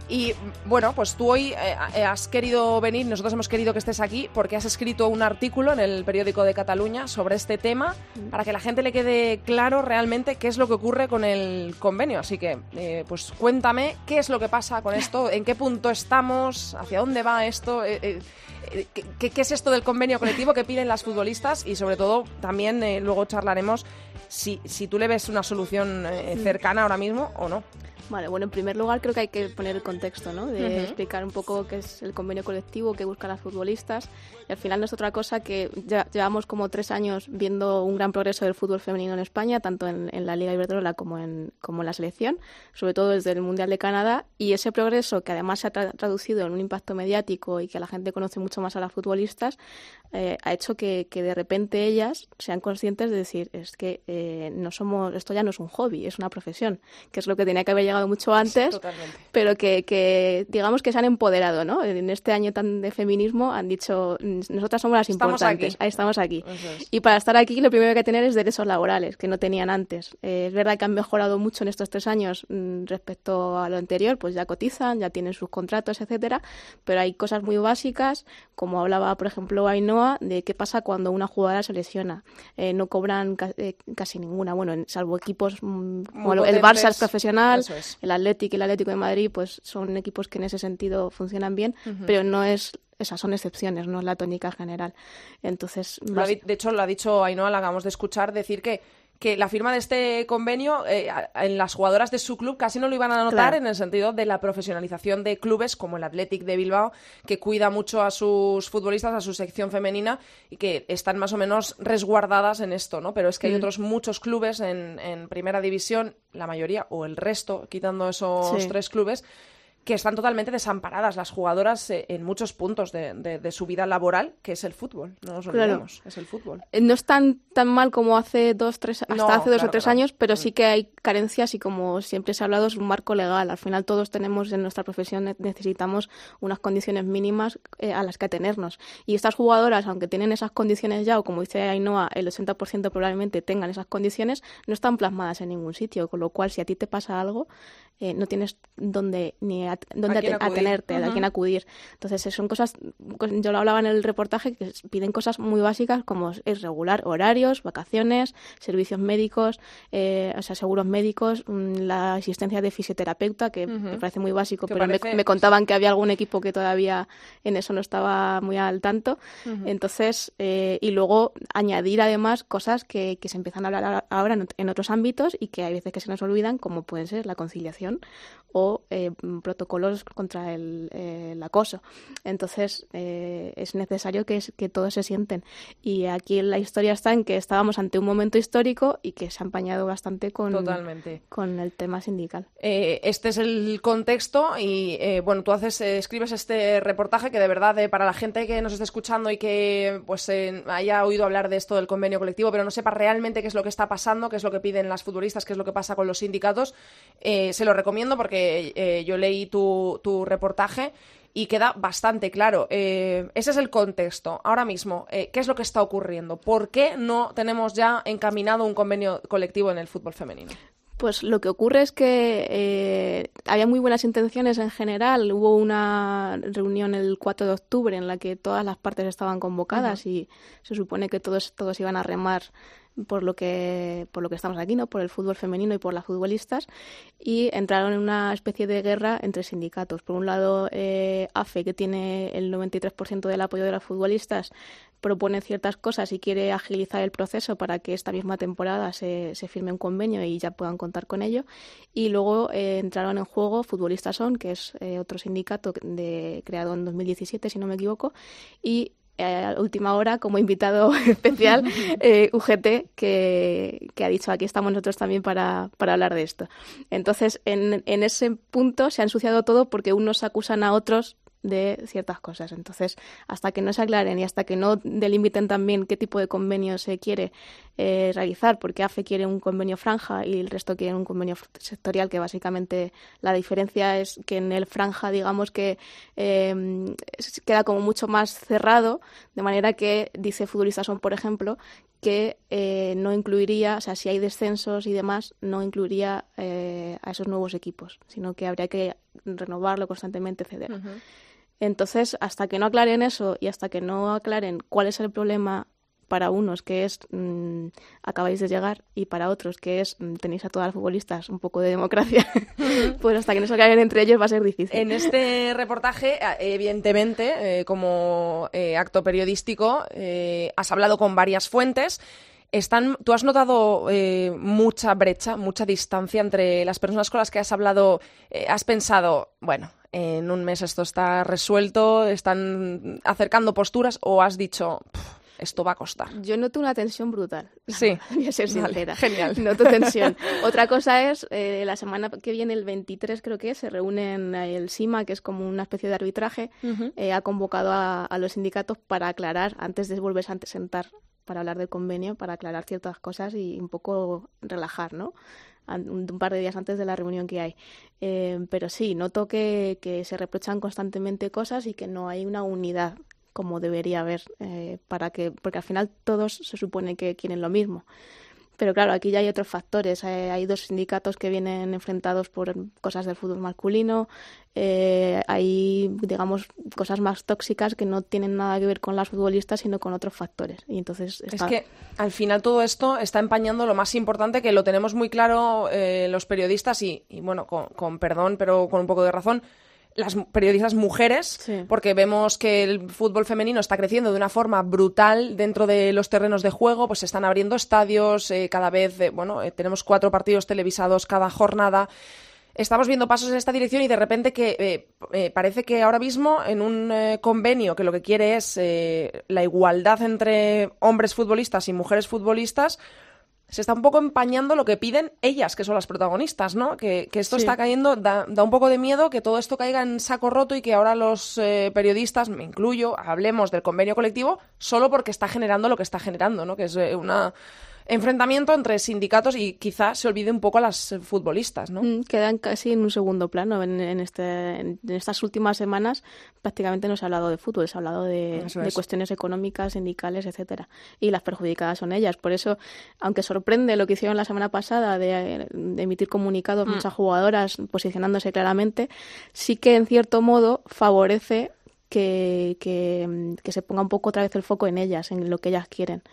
Y bueno, pues tú hoy eh, has querido venir, nosotros hemos querido que estés aquí porque has escrito un artículo en el periódico de Cataluña sobre este tema para que la gente le quede claro realmente qué es lo que ocurre con el convenio. Así que, eh, pues cuéntame qué es lo que pasa con esto, en qué punto estamos, hacia dónde va esto. Eh, ¿Qué, ¿Qué, es esto del convenio colectivo que piden las futbolistas? Y sobre todo, también luego charlaremos si, si tú le ves una solución cercana ahora mismo o no. Vale, bueno, en primer lugar creo que hay que poner el contexto, ¿no? De explicar un poco qué es el convenio colectivo que buscan las futbolistas. Y al final no es otra cosa que ya llevamos como tres años viendo un gran progreso del fútbol femenino en España, tanto en, la Liga Iberdrola como en, como en la selección, sobre todo desde el Mundial de Canadá. Y ese progreso, que además se ha traducido en un impacto mediático y que la gente conoce mucho más a las futbolistas, eh, ha hecho que, que, de repente ellas sean conscientes de decir, es que eh, no somos, esto ya no es un hobby, es una profesión, que es lo que tenía que haber llegado mucho antes, pero que, que, digamos que se han empoderado, ¿no? En este año tan de feminismo han dicho, nosotras somos las importantes, ahí estamos aquí. Y para estar aquí lo primero que hay que tener es derechos laborales, que no tenían antes. Eh, es verdad que han mejorado mucho en estos tres años mm, respecto a lo anterior, pues ya cotizan, ya tienen sus contratos, etcétera, pero hay cosas muy básicas, como hablaba, por ejemplo, Ainhoa, de qué pasa cuando una jugadora se lesiona. Eh, no cobran eh, casi ninguna, bueno, salvo equipos mm, como el Barça es profesional, el Atlético y el Atlético de Madrid, pues son equipos que en ese sentido funcionan bien, pero no es esas son excepciones, no es la tónica general. Entonces, de hecho, lo ha dicho Ainhoa, la acabamos de escuchar, decir que que la firma de este convenio eh, en las jugadoras de su club casi no lo iban a notar en el sentido de la profesionalización de clubes como el Athletic de Bilbao, que cuida mucho a sus futbolistas, a su sección femenina y que están más o menos resguardadas en esto, ¿no? Pero es que hay mm. otros muchos clubes en, primera división, la mayoría o el resto, quitando esos tres clubes, que están totalmente desamparadas las jugadoras eh, en muchos puntos de, su vida laboral, que es el fútbol. No nos olvidemos, es el fútbol. Eh, no están tan mal como hace dos, tres, hasta hace dos o tres años, pero sí que hay carencias y como siempre se ha hablado es un marco legal. Al final todos tenemos en nuestra profesión necesitamos unas condiciones mínimas eh, a las que atenernos. Y estas jugadoras, aunque tienen esas condiciones ya, o como dice Ainhoa, el 80% probablemente tengan esas condiciones, no están plasmadas en ningún sitio. Con lo cual, si a ti te pasa algo, eh, no tienes dónde ni a, dónde atenerte, a quién acudir. Entonces, son cosas, yo lo hablaba en el reportaje, que piden cosas muy básicas como es regular horarios, vacaciones, servicios médicos, eh, o sea, seguros médicos, mm, la asistencia de fisioterapeuta, que me parece muy básico, pero me, contaban que había algún equipo que todavía en eso no estaba muy al tanto. Entonces, eh, y luego añadir además cosas que, que se empiezan a hablar ahora en otros ámbitos y que hay veces que se nos olvidan, como pueden ser la conciliación o eh, protocolos contra el, acoso. Entonces, eh, es necesario que, que todos se sienten. Y aquí la historia está en que estábamos ante un momento histórico y que se ha empañado bastante con, con el tema sindical. Eh, este es el contexto y, bueno, tú haces, escribes este reportaje que de verdad, para la gente que nos esté escuchando y que pues haya oído hablar de esto del convenio colectivo, pero no sepa realmente qué es lo que está pasando, qué es lo que piden las futbolistas, qué es lo que pasa con los sindicatos, se lo recomiendo porque eh, yo leí tu, tu, reportaje y queda bastante claro. Eh, ese es el contexto. Ahora mismo, eh, ¿qué es lo que está ocurriendo? ¿Por qué no tenemos ya encaminado un convenio colectivo en el fútbol femenino? Pues lo que ocurre es que había muy buenas intenciones en general. Hubo una reunión el 4 de octubre en la que todas las partes estaban convocadas y se supone que todos, todos iban a remar por lo que por lo que estamos aquí, ¿no? Por el fútbol femenino y por las futbolistas y entraron en una especie de guerra entre sindicatos. Por un lado, eh, AFE, que tiene el 93% del apoyo de las futbolistas, propone ciertas cosas y quiere agilizar el proceso para que esta misma temporada se, se firme un convenio y ya puedan contar con ello. Y luego eh, entraron en juego Futbolistas Son, que es eh, otro sindicato de, creado en 2017, si no me equivoco, y a última hora como invitado especial eh, UGT que, que, ha dicho aquí estamos nosotros también para, para hablar de esto. Entonces, en, en ese punto se ha ensuciado todo porque unos acusan a otros de ciertas cosas. Entonces, hasta que no se aclaren y hasta que no delimiten también qué tipo de convenio se quiere eh, realizar, porque AFE quiere un convenio franja y el resto quiere un convenio sectorial, que básicamente la diferencia es que en el franja, digamos que em, queda como mucho más cerrado, de manera que, dice Futbolistas Son, por ejemplo, que eh, no incluiría, o sea, si hay descensos y demás, no incluiría eh, a esos nuevos equipos, sino que habría que renovarlo constantemente, etcétera. Entonces, hasta que no aclaren eso y hasta que no aclaren cuál es el problema para unos, que es mm, acabáis de llegar, y para otros, que es mm, tenéis a todas las futbolistas un poco de democracia, pues hasta que no se aclaren entre ellos va a ser difícil. En este reportaje, evidentemente, eh, como eh, acto periodístico, eh, has hablado con varias fuentes. Están, ¿Tú has notado mucha brecha, mucha distancia entre las personas con las que has hablado? ¿Has pensado, bueno, en un mes esto está resuelto, están acercando posturas o has dicho, esto va a costar? Yo noto una tensión brutal. Sí. Voy a ser sincera. genial. Noto tensión. Otra cosa es, eh, la semana que viene, el 23 creo que es, se reúnen el SIMA, que es como una especie de arbitraje, eh, ha convocado a, a, los sindicatos para aclarar, antes de volverse a sentar para hablar del convenio, para aclarar ciertas cosas y un poco relajar, ¿no? un, par de días antes de la reunión que hay. Eh, pero sí, noto que, que, se reprochan constantemente cosas y que no hay una unidad como debería haber, eh, para que, porque al final todos se supone que quieren lo mismo. Pero claro, aquí ya hay otros factores. Eh, hay dos sindicatos que vienen enfrentados por cosas del fútbol masculino. Eh, hay, digamos, cosas más tóxicas que no tienen nada que ver con las futbolistas, sino con otros factores. Y entonces Es que al final todo esto está empañando lo más importante, que lo tenemos muy claro eh, los periodistas y, bueno, con perdón, pero con un poco de razón las periodistas mujeres, porque vemos que el fútbol femenino está creciendo de una forma brutal dentro de los terrenos de juego, pues se están abriendo estadios, eh, cada vez, eh, bueno, eh, tenemos cuatro partidos televisados cada jornada. Estamos viendo pasos en esta dirección y de repente que parece que ahora mismo en un convenio que lo que quiere es la igualdad entre hombres futbolistas y mujeres futbolistas, se está un poco empañando lo que piden ellas, que son las protagonistas, ¿no? Que, esto está cayendo, da, un poco de miedo que todo esto caiga en saco roto y que ahora los eh, periodistas, me incluyo, hablemos del convenio colectivo solo porque está generando lo que está generando, ¿no? Que es eh, una enfrentamiento entre sindicatos y quizá se olvide un poco a las futbolistas, ¿no? Mm, quedan casi en un segundo plano. En, este, en estas últimas semanas prácticamente no se ha hablado de fútbol, se ha hablado de, cuestiones económicas, sindicales, etcétera. Y las perjudicadas son ellas. Por eso, aunque sorprende lo que hicieron la semana pasada de, emitir comunicados mm. muchas jugadoras posicionándose claramente, sí que en cierto modo favorece que, que, se ponga un poco otra vez el foco en ellas, en lo que ellas quieren.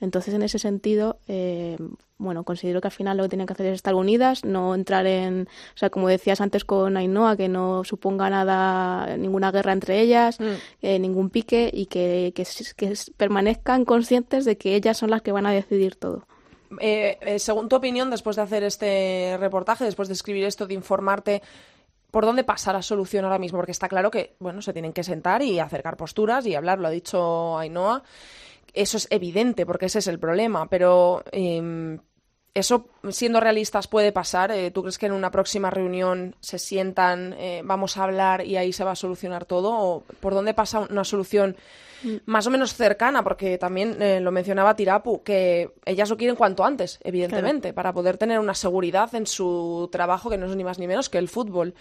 Entonces, en ese sentido, eh, bueno, considero que al final lo que tienen que hacer es estar unidas, no entrar en, o sea, como decías antes con Ainhoa, que no suponga nada, ninguna guerra entre ellas, mm. eh, ningún pique y que, que, permanezcan conscientes de que ellas son las que van a decidir todo. Eh, según tu opinión, después de hacer este reportaje, después de escribir esto, de informarte, ¿por dónde pasa la solución ahora mismo? Porque está claro que, bueno, se tienen que sentar y acercar posturas y hablar, lo ha dicho Ainhoa eso es evidente, porque ese es el problema, pero em, eso, siendo realistas, puede pasar. Eh, ¿Tú crees que en una próxima reunión se sientan, eh, vamos a hablar y ahí se va a solucionar todo? ¿O por dónde pasa una solución más o menos cercana? Porque también eh, lo mencionaba Tirapu, que ellas lo quieren cuanto antes, evidentemente, para poder tener una seguridad en su trabajo que no es ni más ni menos que el fútbol.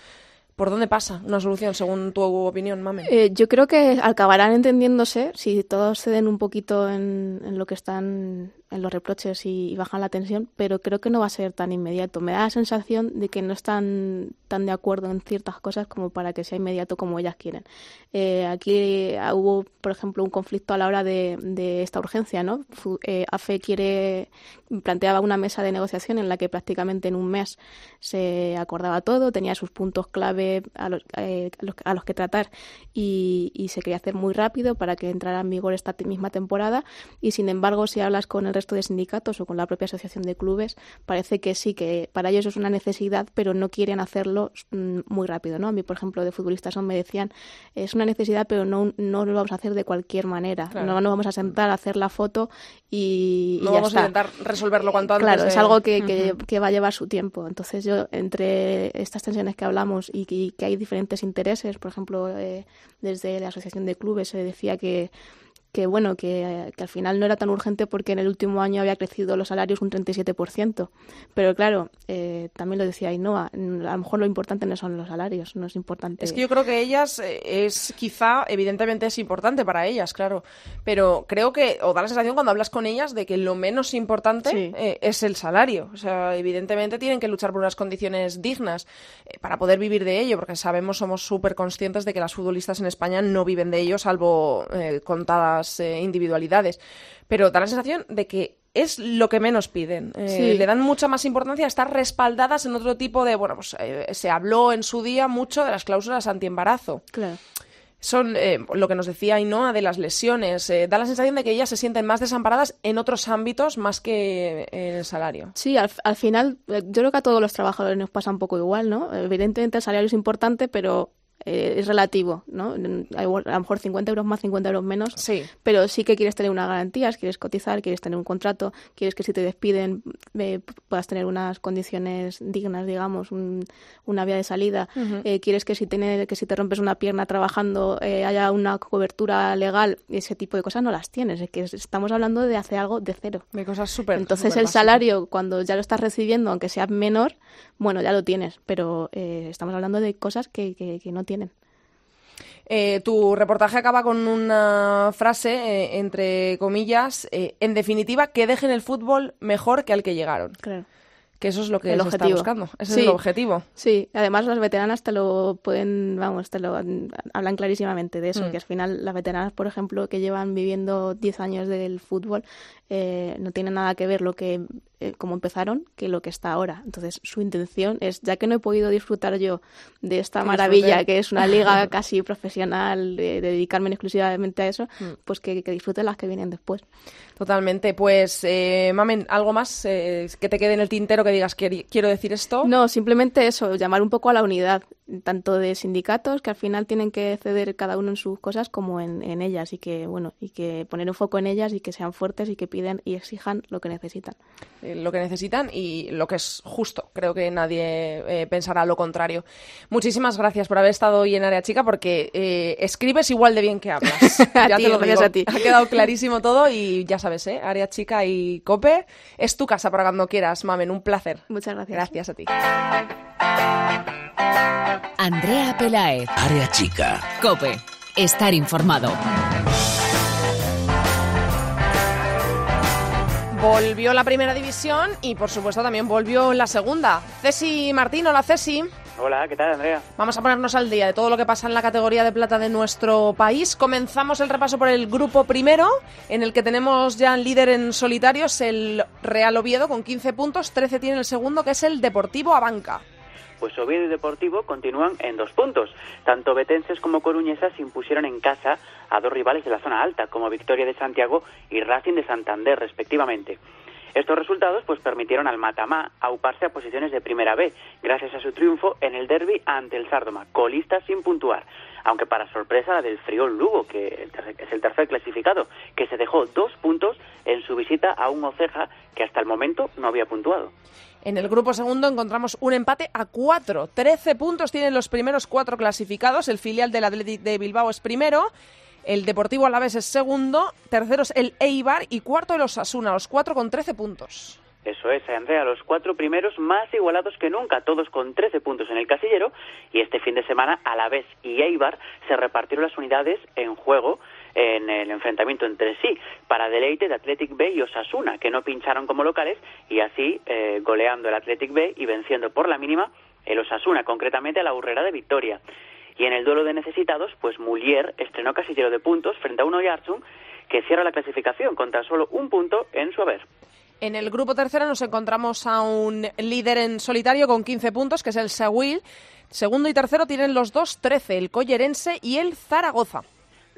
¿Por dónde pasa una solución, según tu opinión, Mame? Eh, yo creo que acabarán entendiéndose si todos ceden un poquito en, en lo que están en los reproches y, bajan la tensión, pero creo que no va a ser tan inmediato. Me da la sensación de que no están tan de acuerdo en ciertas cosas como para que sea inmediato como ellas quieren. Eh, aquí hubo, por ejemplo, un conflicto a la hora de, esta urgencia, ¿no? Eh, AFE quiere planteaba una mesa de negociación en la que prácticamente en un mes se acordaba todo, tenía sus puntos clave a los, eh, que tratar y, y, se quería hacer muy rápido para que entrara en vigor esta misma temporada y sin embargo si hablas con el resto de sindicatos o con la propia asociación de clubes, parece que sí, que para ellos es una necesidad, pero no quieren hacerlo mm, muy rápido, ¿no? A mí, por ejemplo, de futbolistas me decían, es una necesidad, pero no, no lo vamos a hacer de cualquier manera. No nos vamos a sentar a hacer la foto y, no vamos a intentar resolverlo cuanto antes. Claro, es algo que, que, va a llevar su tiempo. Entonces yo, entre estas tensiones que hablamos y que, hay diferentes intereses, por ejemplo, eh, desde la Asociación de Clubes se decía que que bueno, que, al final no era tan urgente porque en el último año había crecido los salarios un 37%. Pero claro, eh, también lo decía Ainhoa, a lo mejor lo importante no son los salarios, no es importante. Es que yo creo que ellas eh, es quizá, evidentemente es importante para ellas, claro, pero creo que, o da la sensación cuando hablas con ellas de que lo menos importante eh, es el salario. O sea, evidentemente tienen que luchar por unas condiciones dignas para poder vivir de ello, porque sabemos, somos súper conscientes de que las futbolistas en España no viven de ello, salvo contadas eh, individualidades, pero da la sensación de que es lo que menos piden. Eh, le dan mucha más importancia a estar respaldadas en otro tipo de. Bueno, pues eh, se habló en su día mucho de las cláusulas antiembarazo. Claro. Son lo que nos decía Ainhoa de las lesiones. da la sensación de que ellas se sienten más desamparadas en otros ámbitos más que en el salario. Sí, al, al, final, yo creo que a todos los trabajadores nos pasa un poco igual, ¿no? Evidentemente el salario es importante, pero eh, es relativo, ¿no? a lo mejor 50 euros más, 50 euros menos, sí. pero sí que quieres tener unas garantías, quieres cotizar, quieres tener un contrato, quieres que si te despiden eh, puedas tener unas condiciones dignas, digamos, una vía de salida, eh, quieres que si, tiene, que si te rompes una pierna trabajando haya una cobertura legal, ese tipo de cosas no las tienes, es que estamos hablando de hacer algo de cero. De cosas súper Entonces el salario, cuando ya lo estás recibiendo, aunque sea menor, bueno, ya lo tienes, pero estamos hablando de cosas que, que, que no tienes tienen. Eh, tu reportaje acaba con una frase, eh, entre comillas, eh, en definitiva, que dejen el fútbol mejor que al que llegaron. Claro. Que eso es lo que el está buscando. Ese es el objetivo. Sí, además las veteranas te lo pueden, vamos, te lo hablan clarísimamente de eso, mm. que al final las veteranas, por ejemplo, que llevan viviendo 10 años del fútbol, no tienen nada que ver lo que eh, como empezaron que lo que está ahora. Entonces, su intención es, ya que no he podido disfrutar yo de esta maravilla que es una liga casi profesional, de, dedicarme exclusivamente a eso, mm. pues que, que, disfruten las que vienen después. Totalmente. Pues, eh, Mamen, ¿algo más eh, que te quede en el tintero que digas que quiero decir esto? No, simplemente eso, llamar un poco a la unidad. Tanto de sindicatos que al final tienen que ceder cada uno en sus cosas como en, en ellas y que bueno y que poner un foco en ellas y que sean fuertes y que piden y exijan lo que necesitan. Eh, lo que necesitan y lo que es justo. Creo que nadie eh, pensará lo contrario. Muchísimas gracias por haber estado hoy en Área Chica porque eh, escribes igual de bien que hablas. A ti, gracias a ti. Ha quedado clarísimo todo y ya sabes, ¿eh? Área Chica y Cope es tu casa para cuando quieras, Mamen. Un placer. Muchas gracias. Gracias a ti. Andrea Pelaez. Área chica. Cope. Estar informado. Volvió la primera división y por supuesto también volvió la segunda. Ceci Martín, hola Ceci. Hola, ¿qué tal, Andrea? Vamos a ponernos al día de todo lo que pasa en la categoría de plata de nuestro país. Comenzamos el repaso por el grupo primero, en el que tenemos ya el líder en solitarios, el Real Oviedo, con 15 puntos. 13 tiene el segundo, que es el Deportivo Abanca. Pues Oviedo y Deportivo continúan en dos puntos. Tanto betenses como coruñesas se impusieron en casa a dos rivales de la zona alta, como Victoria de Santiago y Racing de Santander, respectivamente. Estos resultados pues permitieron al Matamá auparse a posiciones de primera B, gracias a su triunfo en el derby ante el Sárdoma, colista sin puntuar. Aunque para sorpresa la del Friol Lugo, que es el tercer clasificado, que se dejó dos puntos en su visita a un Oceja que hasta el momento no había puntuado. En el grupo segundo encontramos un empate a cuatro. Trece puntos tienen los primeros cuatro clasificados. El filial del Athletic de Bilbao es primero. El Deportivo Alavés es segundo. Tercero es el Eibar. Y cuarto el Osasuna. Los cuatro con trece puntos. Eso es, Andrea, los cuatro primeros más igualados que nunca, todos con 13 puntos en el casillero, y este fin de semana Alavés y Eibar se repartieron las unidades en juego en el enfrentamiento entre sí, para deleite de Athletic B y Osasuna, que no pincharon como locales, y así eh, goleando el Athletic B y venciendo por la mínima el Osasuna, concretamente a la Urrera de Victoria. Y en el duelo de necesitados, pues Mulier estrenó casillero de puntos frente a uno Yarzun, que cierra la clasificación con tan solo un punto en su haber. En el grupo tercero nos encontramos a un líder en solitario con 15 puntos, que es el Seguil. Segundo y tercero tienen los dos 13, el Collerense y el Zaragoza.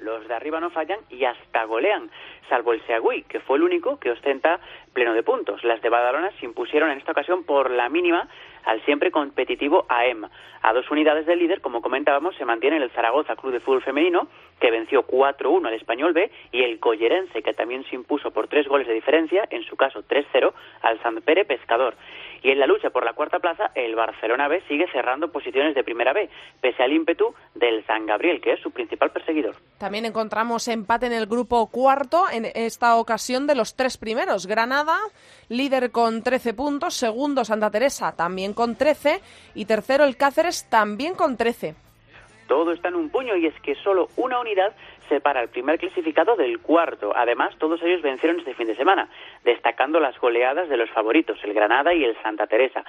Los de arriba no fallan y hasta golean, salvo el Seagüí, que fue el único que ostenta pleno de puntos. Las de Badalona se impusieron en esta ocasión por la mínima al siempre competitivo AEM. A dos unidades del líder, como comentábamos, se mantiene el Zaragoza Club de Fútbol Femenino, que venció 4-1 al Español B, y el Collerense, que también se impuso por tres goles de diferencia, en su caso 3-0, al Sant Pere Pescador. Y en la lucha por la cuarta plaza, el Barcelona B sigue cerrando posiciones de primera B, pese al ímpetu del San Gabriel, que es su principal perseguidor. También encontramos empate en el grupo cuarto, en esta ocasión de los tres primeros. Granada, líder con 13 puntos, segundo Santa Teresa también con 13 y tercero el Cáceres también con 13. Todo está en un puño y es que solo una unidad separa el primer clasificado del cuarto. Además, todos ellos vencieron este fin de semana, destacando las goleadas de los favoritos, el Granada y el Santa Teresa.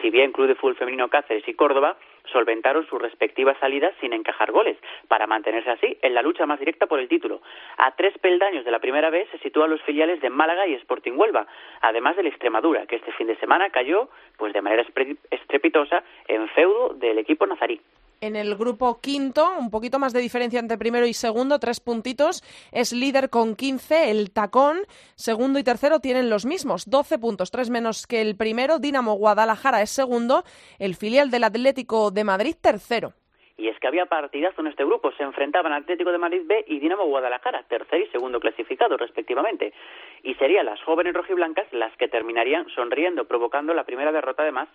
Si bien Club de Fútbol Femenino Cáceres y Córdoba solventaron sus respectivas salidas sin encajar goles, para mantenerse así en la lucha más directa por el título. A tres peldaños de la primera vez se sitúan los filiales de Málaga y Sporting Huelva, además del Extremadura, que este fin de semana cayó pues de manera estrepitosa en feudo del equipo nazarí. En el grupo quinto, un poquito más de diferencia entre primero y segundo, tres puntitos. Es líder con 15, el tacón. Segundo y tercero tienen los mismos, 12 puntos, tres menos que el primero. Dinamo Guadalajara es segundo, el filial del Atlético de Madrid tercero. Y es que había partidazo en este grupo. Se enfrentaban Atlético de Madrid B y Dinamo Guadalajara, tercer y segundo clasificado, respectivamente. Y serían las jóvenes rojiblancas las que terminarían sonriendo, provocando la primera derrota de más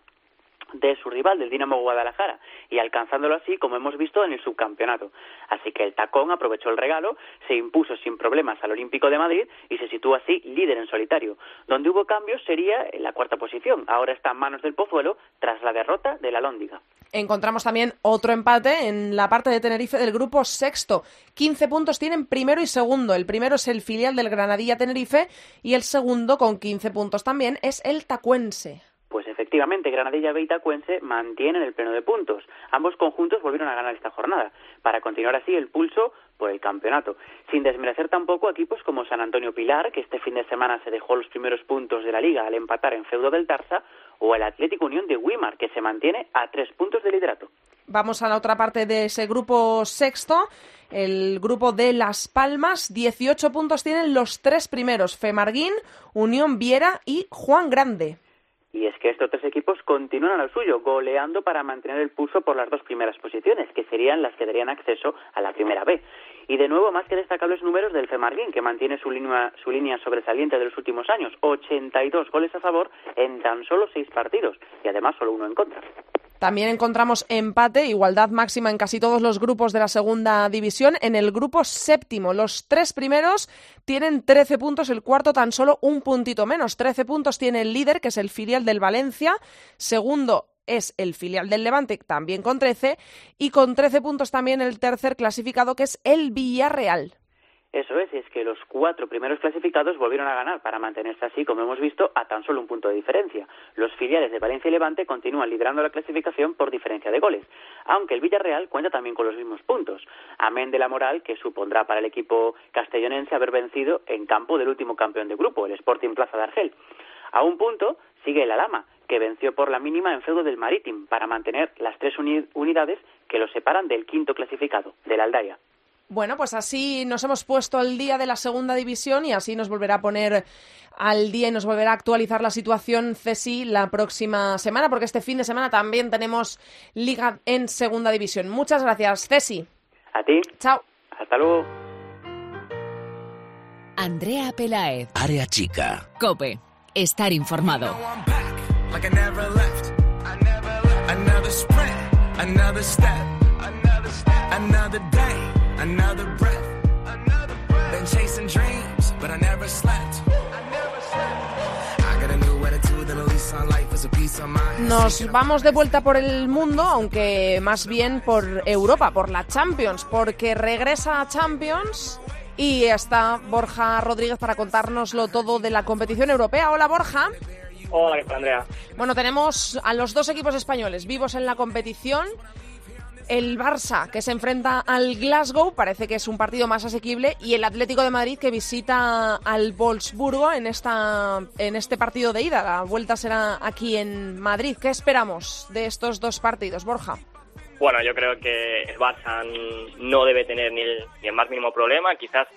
de su rival, del Dinamo Guadalajara, y alcanzándolo así, como hemos visto, en el subcampeonato. Así que el tacón aprovechó el regalo, se impuso sin problemas al Olímpico de Madrid y se sitúa así líder en solitario. Donde hubo cambios sería en la cuarta posición. Ahora está en manos del Pozuelo tras la derrota de la Lóndiga. Encontramos también otro empate en la parte de Tenerife del grupo sexto. 15 puntos tienen primero y segundo. El primero es el filial del Granadilla Tenerife y el segundo, con 15 puntos también, es el Tacuense. Pues efectivamente, Granadilla y Tacuense mantienen el pleno de puntos. Ambos conjuntos volvieron a ganar esta jornada, para continuar así el pulso por el campeonato. Sin desmerecer tampoco equipos como San Antonio Pilar, que este fin de semana se dejó los primeros puntos de la liga al empatar en feudo del Tarsa, o el Atlético Unión de Wimar, que se mantiene a tres puntos de liderato. Vamos a la otra parte de ese grupo sexto, el grupo de Las Palmas. 18 puntos tienen los tres primeros, Femarguín, Unión Viera y Juan Grande. Y es que estos tres equipos continúan al suyo, goleando para mantener el pulso por las dos primeras posiciones, que serían las que darían acceso a la primera B. Y de nuevo, más que destacables números del Femarguín, que mantiene su línea, su línea sobresaliente de los últimos años, 82 goles a favor en tan solo seis partidos, y además solo uno en contra. También encontramos empate, igualdad máxima en casi todos los grupos de la segunda división. En el grupo séptimo, los tres primeros tienen 13 puntos, el cuarto tan solo un puntito menos. 13 puntos tiene el líder, que es el filial del Valencia. Segundo es el filial del Levante, también con 13. Y con 13 puntos también el tercer clasificado, que es el Villarreal. Eso es, es que los cuatro primeros clasificados volvieron a ganar para mantenerse así, como hemos visto, a tan solo un punto de diferencia. Los filiales de Valencia y Levante continúan liderando la clasificación por diferencia de goles, aunque el Villarreal cuenta también con los mismos puntos, amén de la moral que supondrá para el equipo castellonense haber vencido en campo del último campeón de grupo, el Sporting Plaza de Argel. A un punto sigue el Alama, que venció por la mínima en feudo del Maritim para mantener las tres unidades que lo separan del quinto clasificado, del Aldaya. Bueno, pues así nos hemos puesto al día de la segunda división y así nos volverá a poner al día y nos volverá a actualizar la situación CESI la próxima semana, porque este fin de semana también tenemos liga en segunda división. Muchas gracias, CESI. A ti. Chao. Hasta luego. Andrea Pelaez. Área chica. Cope. Estar informado. Nos vamos de vuelta por el mundo, aunque más bien por Europa, por la Champions, porque regresa a Champions y está Borja Rodríguez para contárnoslo todo de la competición europea. Hola Borja. Hola, ¿qué tal, Andrea? Bueno, tenemos a los dos equipos españoles vivos en la competición el Barça, que se enfrenta al Glasgow, parece que es un partido más asequible, y el Atlético de Madrid, que visita al Wolfsburgo en, esta, en este partido de ida. La vuelta será aquí en Madrid. ¿Qué esperamos de estos dos partidos, Borja? Bueno, yo creo que el Barça no debe tener ni el, más mínimo problema. Quizás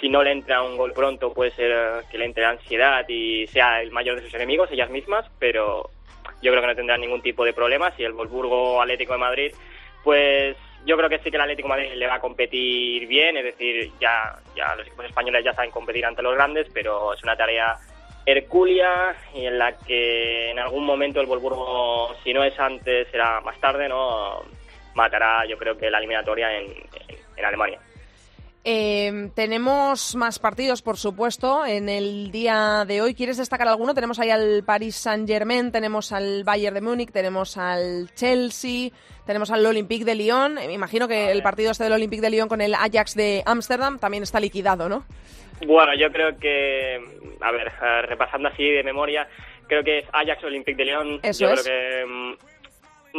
si no le entra un gol pronto puede ser que le entre ansiedad y sea el mayor de sus enemigos, ellas mismas, pero yo creo que no tendrá ningún tipo de problema si el Wolfsburgo Atlético de Madrid pues yo creo que sí que el Atlético Madrid le va a competir bien, es decir, ya, ya los equipos españoles ya saben competir ante los grandes, pero es una tarea hercúlea y en la que en algún momento el Wolfsburgo, si no es antes, será más tarde, no matará yo creo que la eliminatoria en Alemania. Eh, tenemos más partidos, por supuesto, en el día de hoy. ¿Quieres destacar alguno? Tenemos ahí al Paris Saint-Germain, tenemos al Bayern de Múnich, tenemos al Chelsea, tenemos al Olympique de Lyon. Me imagino que el partido este del Olympique de Lyon con el Ajax de Ámsterdam también está liquidado, ¿no? Bueno, yo creo que, a ver, eh, repasando así de memoria, creo que es Ajax Olympique de Lyon. Eso yo es. creo que mm,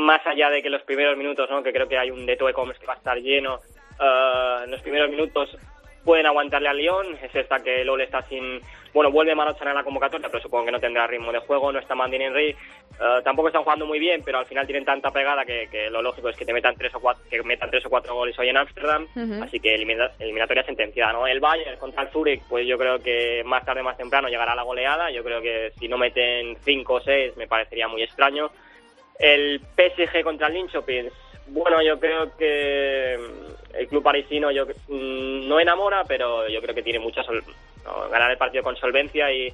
más allá de que los primeros minutos, ¿no? que creo que hay un de e-commerce que va a estar lleno, Uh, en los primeros minutos pueden aguantarle al Lyon. Es esta que LOL está sin. Bueno, vuelve Marochan en la convocatoria, pero supongo que no tendrá ritmo de juego. No está Mandin Henry. Uh, tampoco están jugando muy bien, pero al final tienen tanta pegada que, que, lo lógico es que te metan tres o cuatro, que metan tres o cuatro goles hoy en Ámsterdam. Uh -huh. Así que elimina, eliminatoria sentenciada, ¿no? El Bayern contra el Zurich, pues yo creo que más tarde, más temprano llegará la goleada. Yo creo que si no meten cinco o seis, me parecería muy extraño. El PSG contra el Linköping, bueno, yo creo que el club parisino yo mm, no enamora, pero yo creo que tiene mucha sol ganar el partido con solvencia y,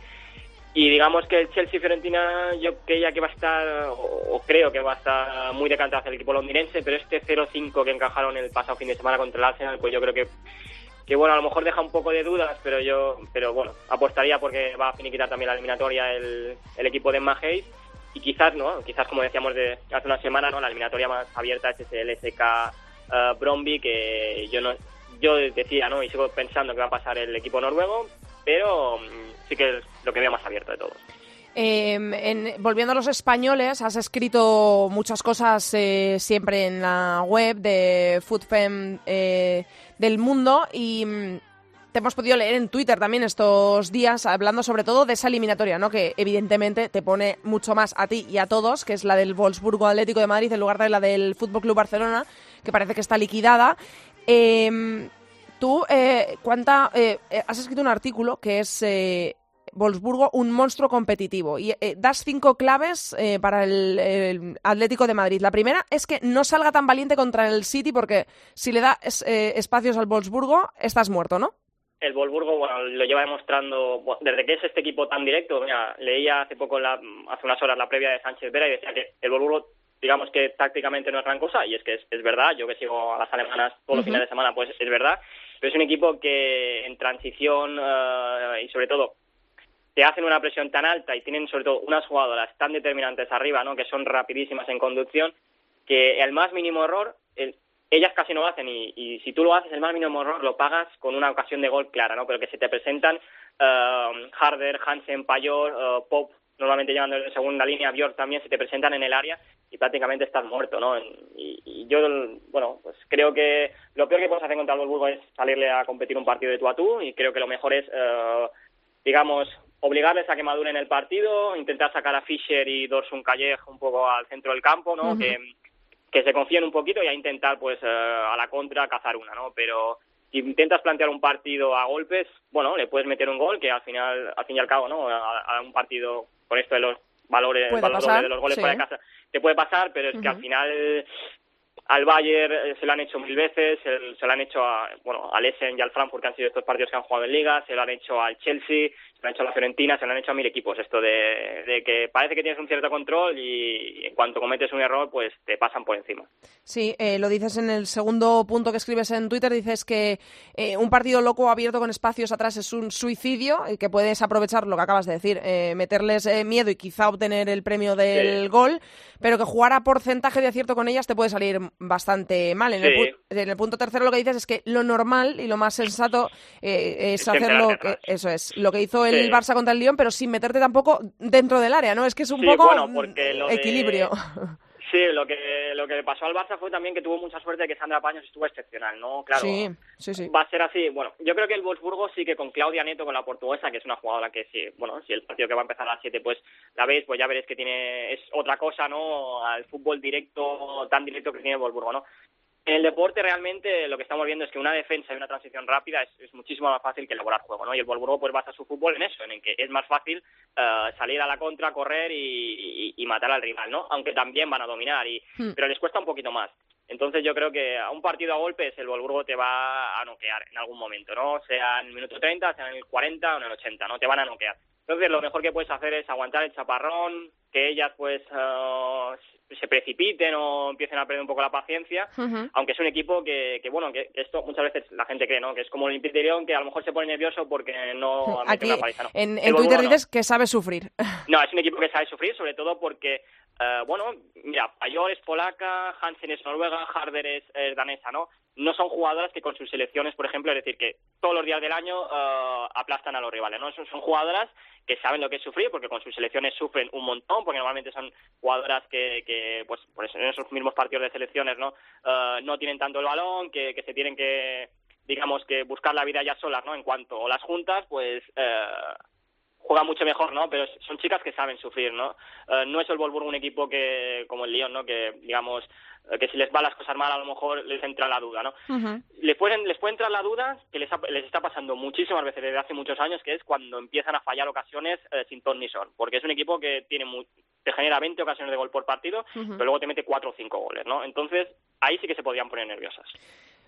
y digamos que el Chelsea Fiorentina yo creía que va a estar o, creo que va a estar muy decantado hacia el equipo londinense, pero este 0-5 que encajaron el pasado fin de semana contra el Arsenal, pues yo creo que que bueno, a lo mejor deja un poco de dudas, pero yo pero bueno, apostaría porque va a finiquitar también la eliminatoria el, el equipo de Magéis y quizás no quizás como decíamos de hace una semana no la eliminatoria más abierta es ese LSK uh, Bromby que yo no yo decía no y sigo pensando que va a pasar el equipo noruego pero um, sí que es lo que veo más abierto de todos eh, en, volviendo a los españoles, has escrito muchas cosas eh, siempre en la web de FoodFem eh, del mundo y mm, te hemos podido leer en Twitter también estos días hablando sobre todo de esa eliminatoria, ¿no? Que evidentemente te pone mucho más a ti y a todos, que es la del Wolfsburgo Atlético de Madrid en lugar de la del Fútbol Club Barcelona, que parece que está liquidada. Eh, tú, eh, ¿cuánta? Eh, has escrito un artículo que es Wolfsburgo un monstruo competitivo. Y eh, das cinco claves eh, para el, Atlético de Madrid. La primera es que no salga tan valiente contra el City porque si le das eh, espacios al Wolfsburgo, estás muerto, ¿no? el Wolfsburgo lo lleva demostrando desde que es este equipo tan directo. Mira, leía hace poco, la, hace unas horas, la previa de Sánchez Vera y decía que el Wolfsburgo, digamos que tácticamente no es gran cosa, y es que es, es verdad. Yo que sigo a las alemanas todos los fines de semana, pues es verdad. Pero es un equipo que en transición uh, y sobre todo te hacen una presión tan alta y tienen sobre todo unas jugadoras tan determinantes arriba, ¿no? Que son rapidísimas en conducción, que el más mínimo error, el, ellas casi no lo hacen y, y, si tú lo haces el más mínimo error lo pagas con una ocasión de gol clara, ¿no? Pero que se te presentan uh, Harder, Hansen, Payor, uh, Pop, normalmente llevando en segunda línea, Björk también se te presentan en el área y prácticamente estás muerto, ¿no? Y, y, yo, bueno, pues creo que lo peor que puedes hacer contra el Wolfsburgo es salirle a competir un partido de tú a tú y creo que lo mejor es, uh, digamos, obligarles a que maduren el partido, intentar sacar a Fischer y Dorsun Calleja un poco al centro del campo, ¿no? Uh -huh. que que se confíen un poquito y a intentar, pues, uh, a la contra cazar una, ¿no? Pero si intentas plantear un partido a golpes, bueno, le puedes meter un gol que al final, al fin y al cabo, ¿no? A, a un partido con esto de los valores, valores de los goles sí. para casa, te puede pasar, pero es uh -huh. que al final al Bayern se lo han hecho mil veces, se, se lo han hecho a, bueno, al Essen y al Frankfurt, que han sido estos partidos que han jugado en Liga, se lo han hecho al Chelsea, se lo han hecho a la Fiorentina, se lo han hecho a mil equipos. Esto de, de que parece que tienes un cierto control y en cuanto cometes un error, pues te pasan por encima. Sí, eh, lo dices en el segundo punto que escribes en Twitter, dices que eh, un partido loco abierto con espacios atrás es un suicidio y que puedes aprovechar lo que acabas de decir, eh, meterles miedo y quizá obtener el premio del sí. gol, pero que jugar a porcentaje de acierto con ellas te puede salir bastante mal. En, sí. el, en, el, punto tercero lo que dices es que lo normal y lo más sensato eh, es, es hacer lo que, eso es, lo que hizo el sí. Barça contra el Lyon, pero sin meterte tampoco dentro del área, ¿no? Es que es un sí, poco bueno, porque lo equilibrio. De... Sí, lo que lo que le pasó al Barça fue también que tuvo mucha suerte de que Sandra Paños estuvo excepcional, ¿no? Claro, sí, sí, sí. va a ser así. Bueno, yo creo que el Wolfsburgo sí que con Claudia Neto, con la portuguesa, que es una jugadora que sí, bueno, si el partido que va a empezar a las 7, pues la veis, pues ya veréis que tiene, es otra cosa, ¿no? Al fútbol directo, tan directo que tiene el Wolfsburgo, ¿no? En el deporte realmente lo que estamos viendo es que una defensa y una transición rápida es, es muchísimo más fácil que elaborar juego, ¿no? Y el Wolfsburgo pues basa su fútbol en eso, en el que es más fácil uh, salir a la contra, correr y, y, y, matar al rival, ¿no? Aunque también van a dominar, y, hmm. pero les cuesta un poquito más. Entonces yo creo que a un partido a golpes el Wolfsburgo te va a noquear en algún momento, ¿no? Sea en el minuto 30, sea en el 40 o en el 80, ¿no? Te van a noquear. Entonces lo mejor que puedes hacer es aguantar el chaparrón, que ellas pues uh, se precipiten o empiecen a perder un poco la paciencia, uh -huh. aunque es un equipo que, que bueno, que, esto muchas veces la gente cree, ¿no? Que es como el Olympique de Lyon, que a lo mejor se pone nervioso porque no Aquí, una paliza, ¿no? En, en Twitter dices que sabe sufrir. No, es un equipo que sabe sufrir, sobre todo porque, uh, bueno, mira, Payor es polaca, Hansen es noruega, Harder es, es danesa, ¿no? no son jugadoras que con sus selecciones, por ejemplo, es decir, que todos los días del año uh, aplastan a los rivales, ¿no? Son, jugadoras que saben lo que es sufrir, porque con sus selecciones sufren un montón, porque normalmente son jugadoras que, que pues, por eso, en esos mismos partidos de selecciones, ¿no? Uh, no tienen tanto el balón, que, que se tienen que, digamos, que buscar la vida ya solas, ¿no? En cuanto las juntas, pues... Uh, juega mucho mejor, ¿no? Pero son chicas que saben sufrir, ¿no? Uh, no es el Wolfsburgo un equipo que como el Lyon, ¿no? Que digamos que si les va las cosas mal a lo mejor les entra la duda, ¿no? Uh -huh. Les pueden les puede entrar la duda que les, ha, les está pasando muchísimas veces desde hace muchos años, que es cuando empiezan a fallar ocasiones eh, sin ton ni son, porque es un equipo que tiene muy, te genera 20 ocasiones de gol por partido, uh -huh. pero luego te mete 4 o 5 goles, ¿no? Entonces, ahí sí que se podrían poner nerviosas.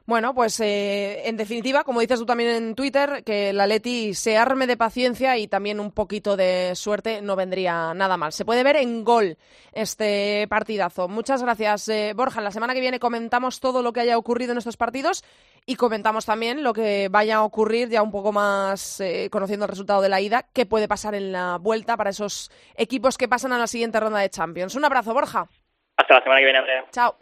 Bueno, pues eh, en definitiva, como dices tú también en Twitter, que la Leti se arme de paciencia y también un poquito de suerte no vendría nada mal. Se puede ver en gol este partidazo. Muchas gracias, eh, Borja. La semana que viene comentamos todo lo que haya ocurrido en estos partidos y comentamos también lo que vaya a ocurrir ya un poco más eh, conociendo el resultado de la ida, qué puede pasar en la vuelta para esos equipos que pasan a la siguiente ronda de Champions. Un abrazo, Borja. Hasta la semana que viene, Andrea. Chao.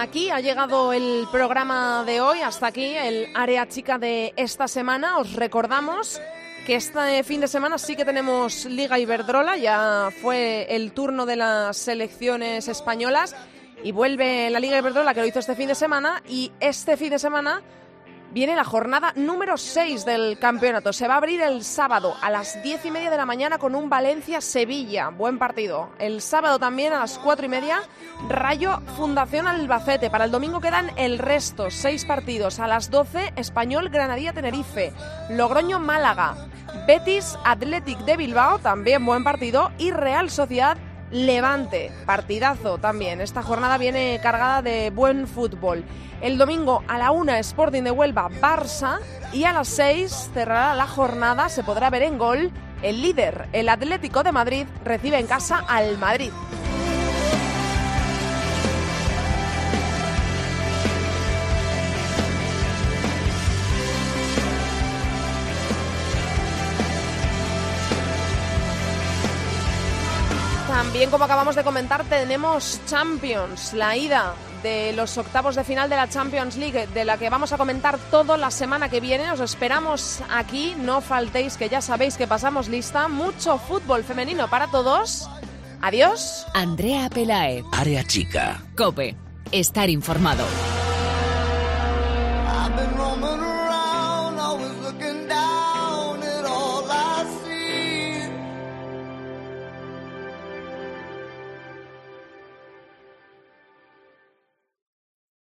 Aquí. Ha llegado el programa de hoy, hasta aquí el área chica de esta semana. Os recordamos que este fin de semana sí que tenemos Liga Iberdrola, ya fue el turno de las selecciones españolas. Y vuelve la Liga Iberdrola que lo hizo este fin de semana. Y este fin de semana viene la jornada número 6 del campeonato. Se va a abrir el sábado a las 10 y media de la mañana con un Valencia-Sevilla. Buen partido. El sábado también a las 4 y media, Rayo Fundación Albacete. Para el domingo quedan el resto, 6 partidos. A las 12, Español Granadilla Tenerife. Logroño Málaga. Betis Athletic de Bilbao, también buen partido. Y Real Sociedad Levante, partidazo también. Esta jornada viene cargada de buen fútbol. El domingo a la una Sporting de Huelva, Barça y a las 6 cerrará la jornada, se podrá ver en gol. El líder, el Atlético de Madrid, recibe en casa al Madrid. Como acabamos de comentar, tenemos Champions, la ida de los octavos de final de la Champions League, de la que vamos a comentar todo la semana que viene. Os esperamos aquí, no faltéis, que ya sabéis que pasamos lista. Mucho fútbol femenino para todos. Adiós. Andrea Pelae. Área Chica. Cope. Estar informado.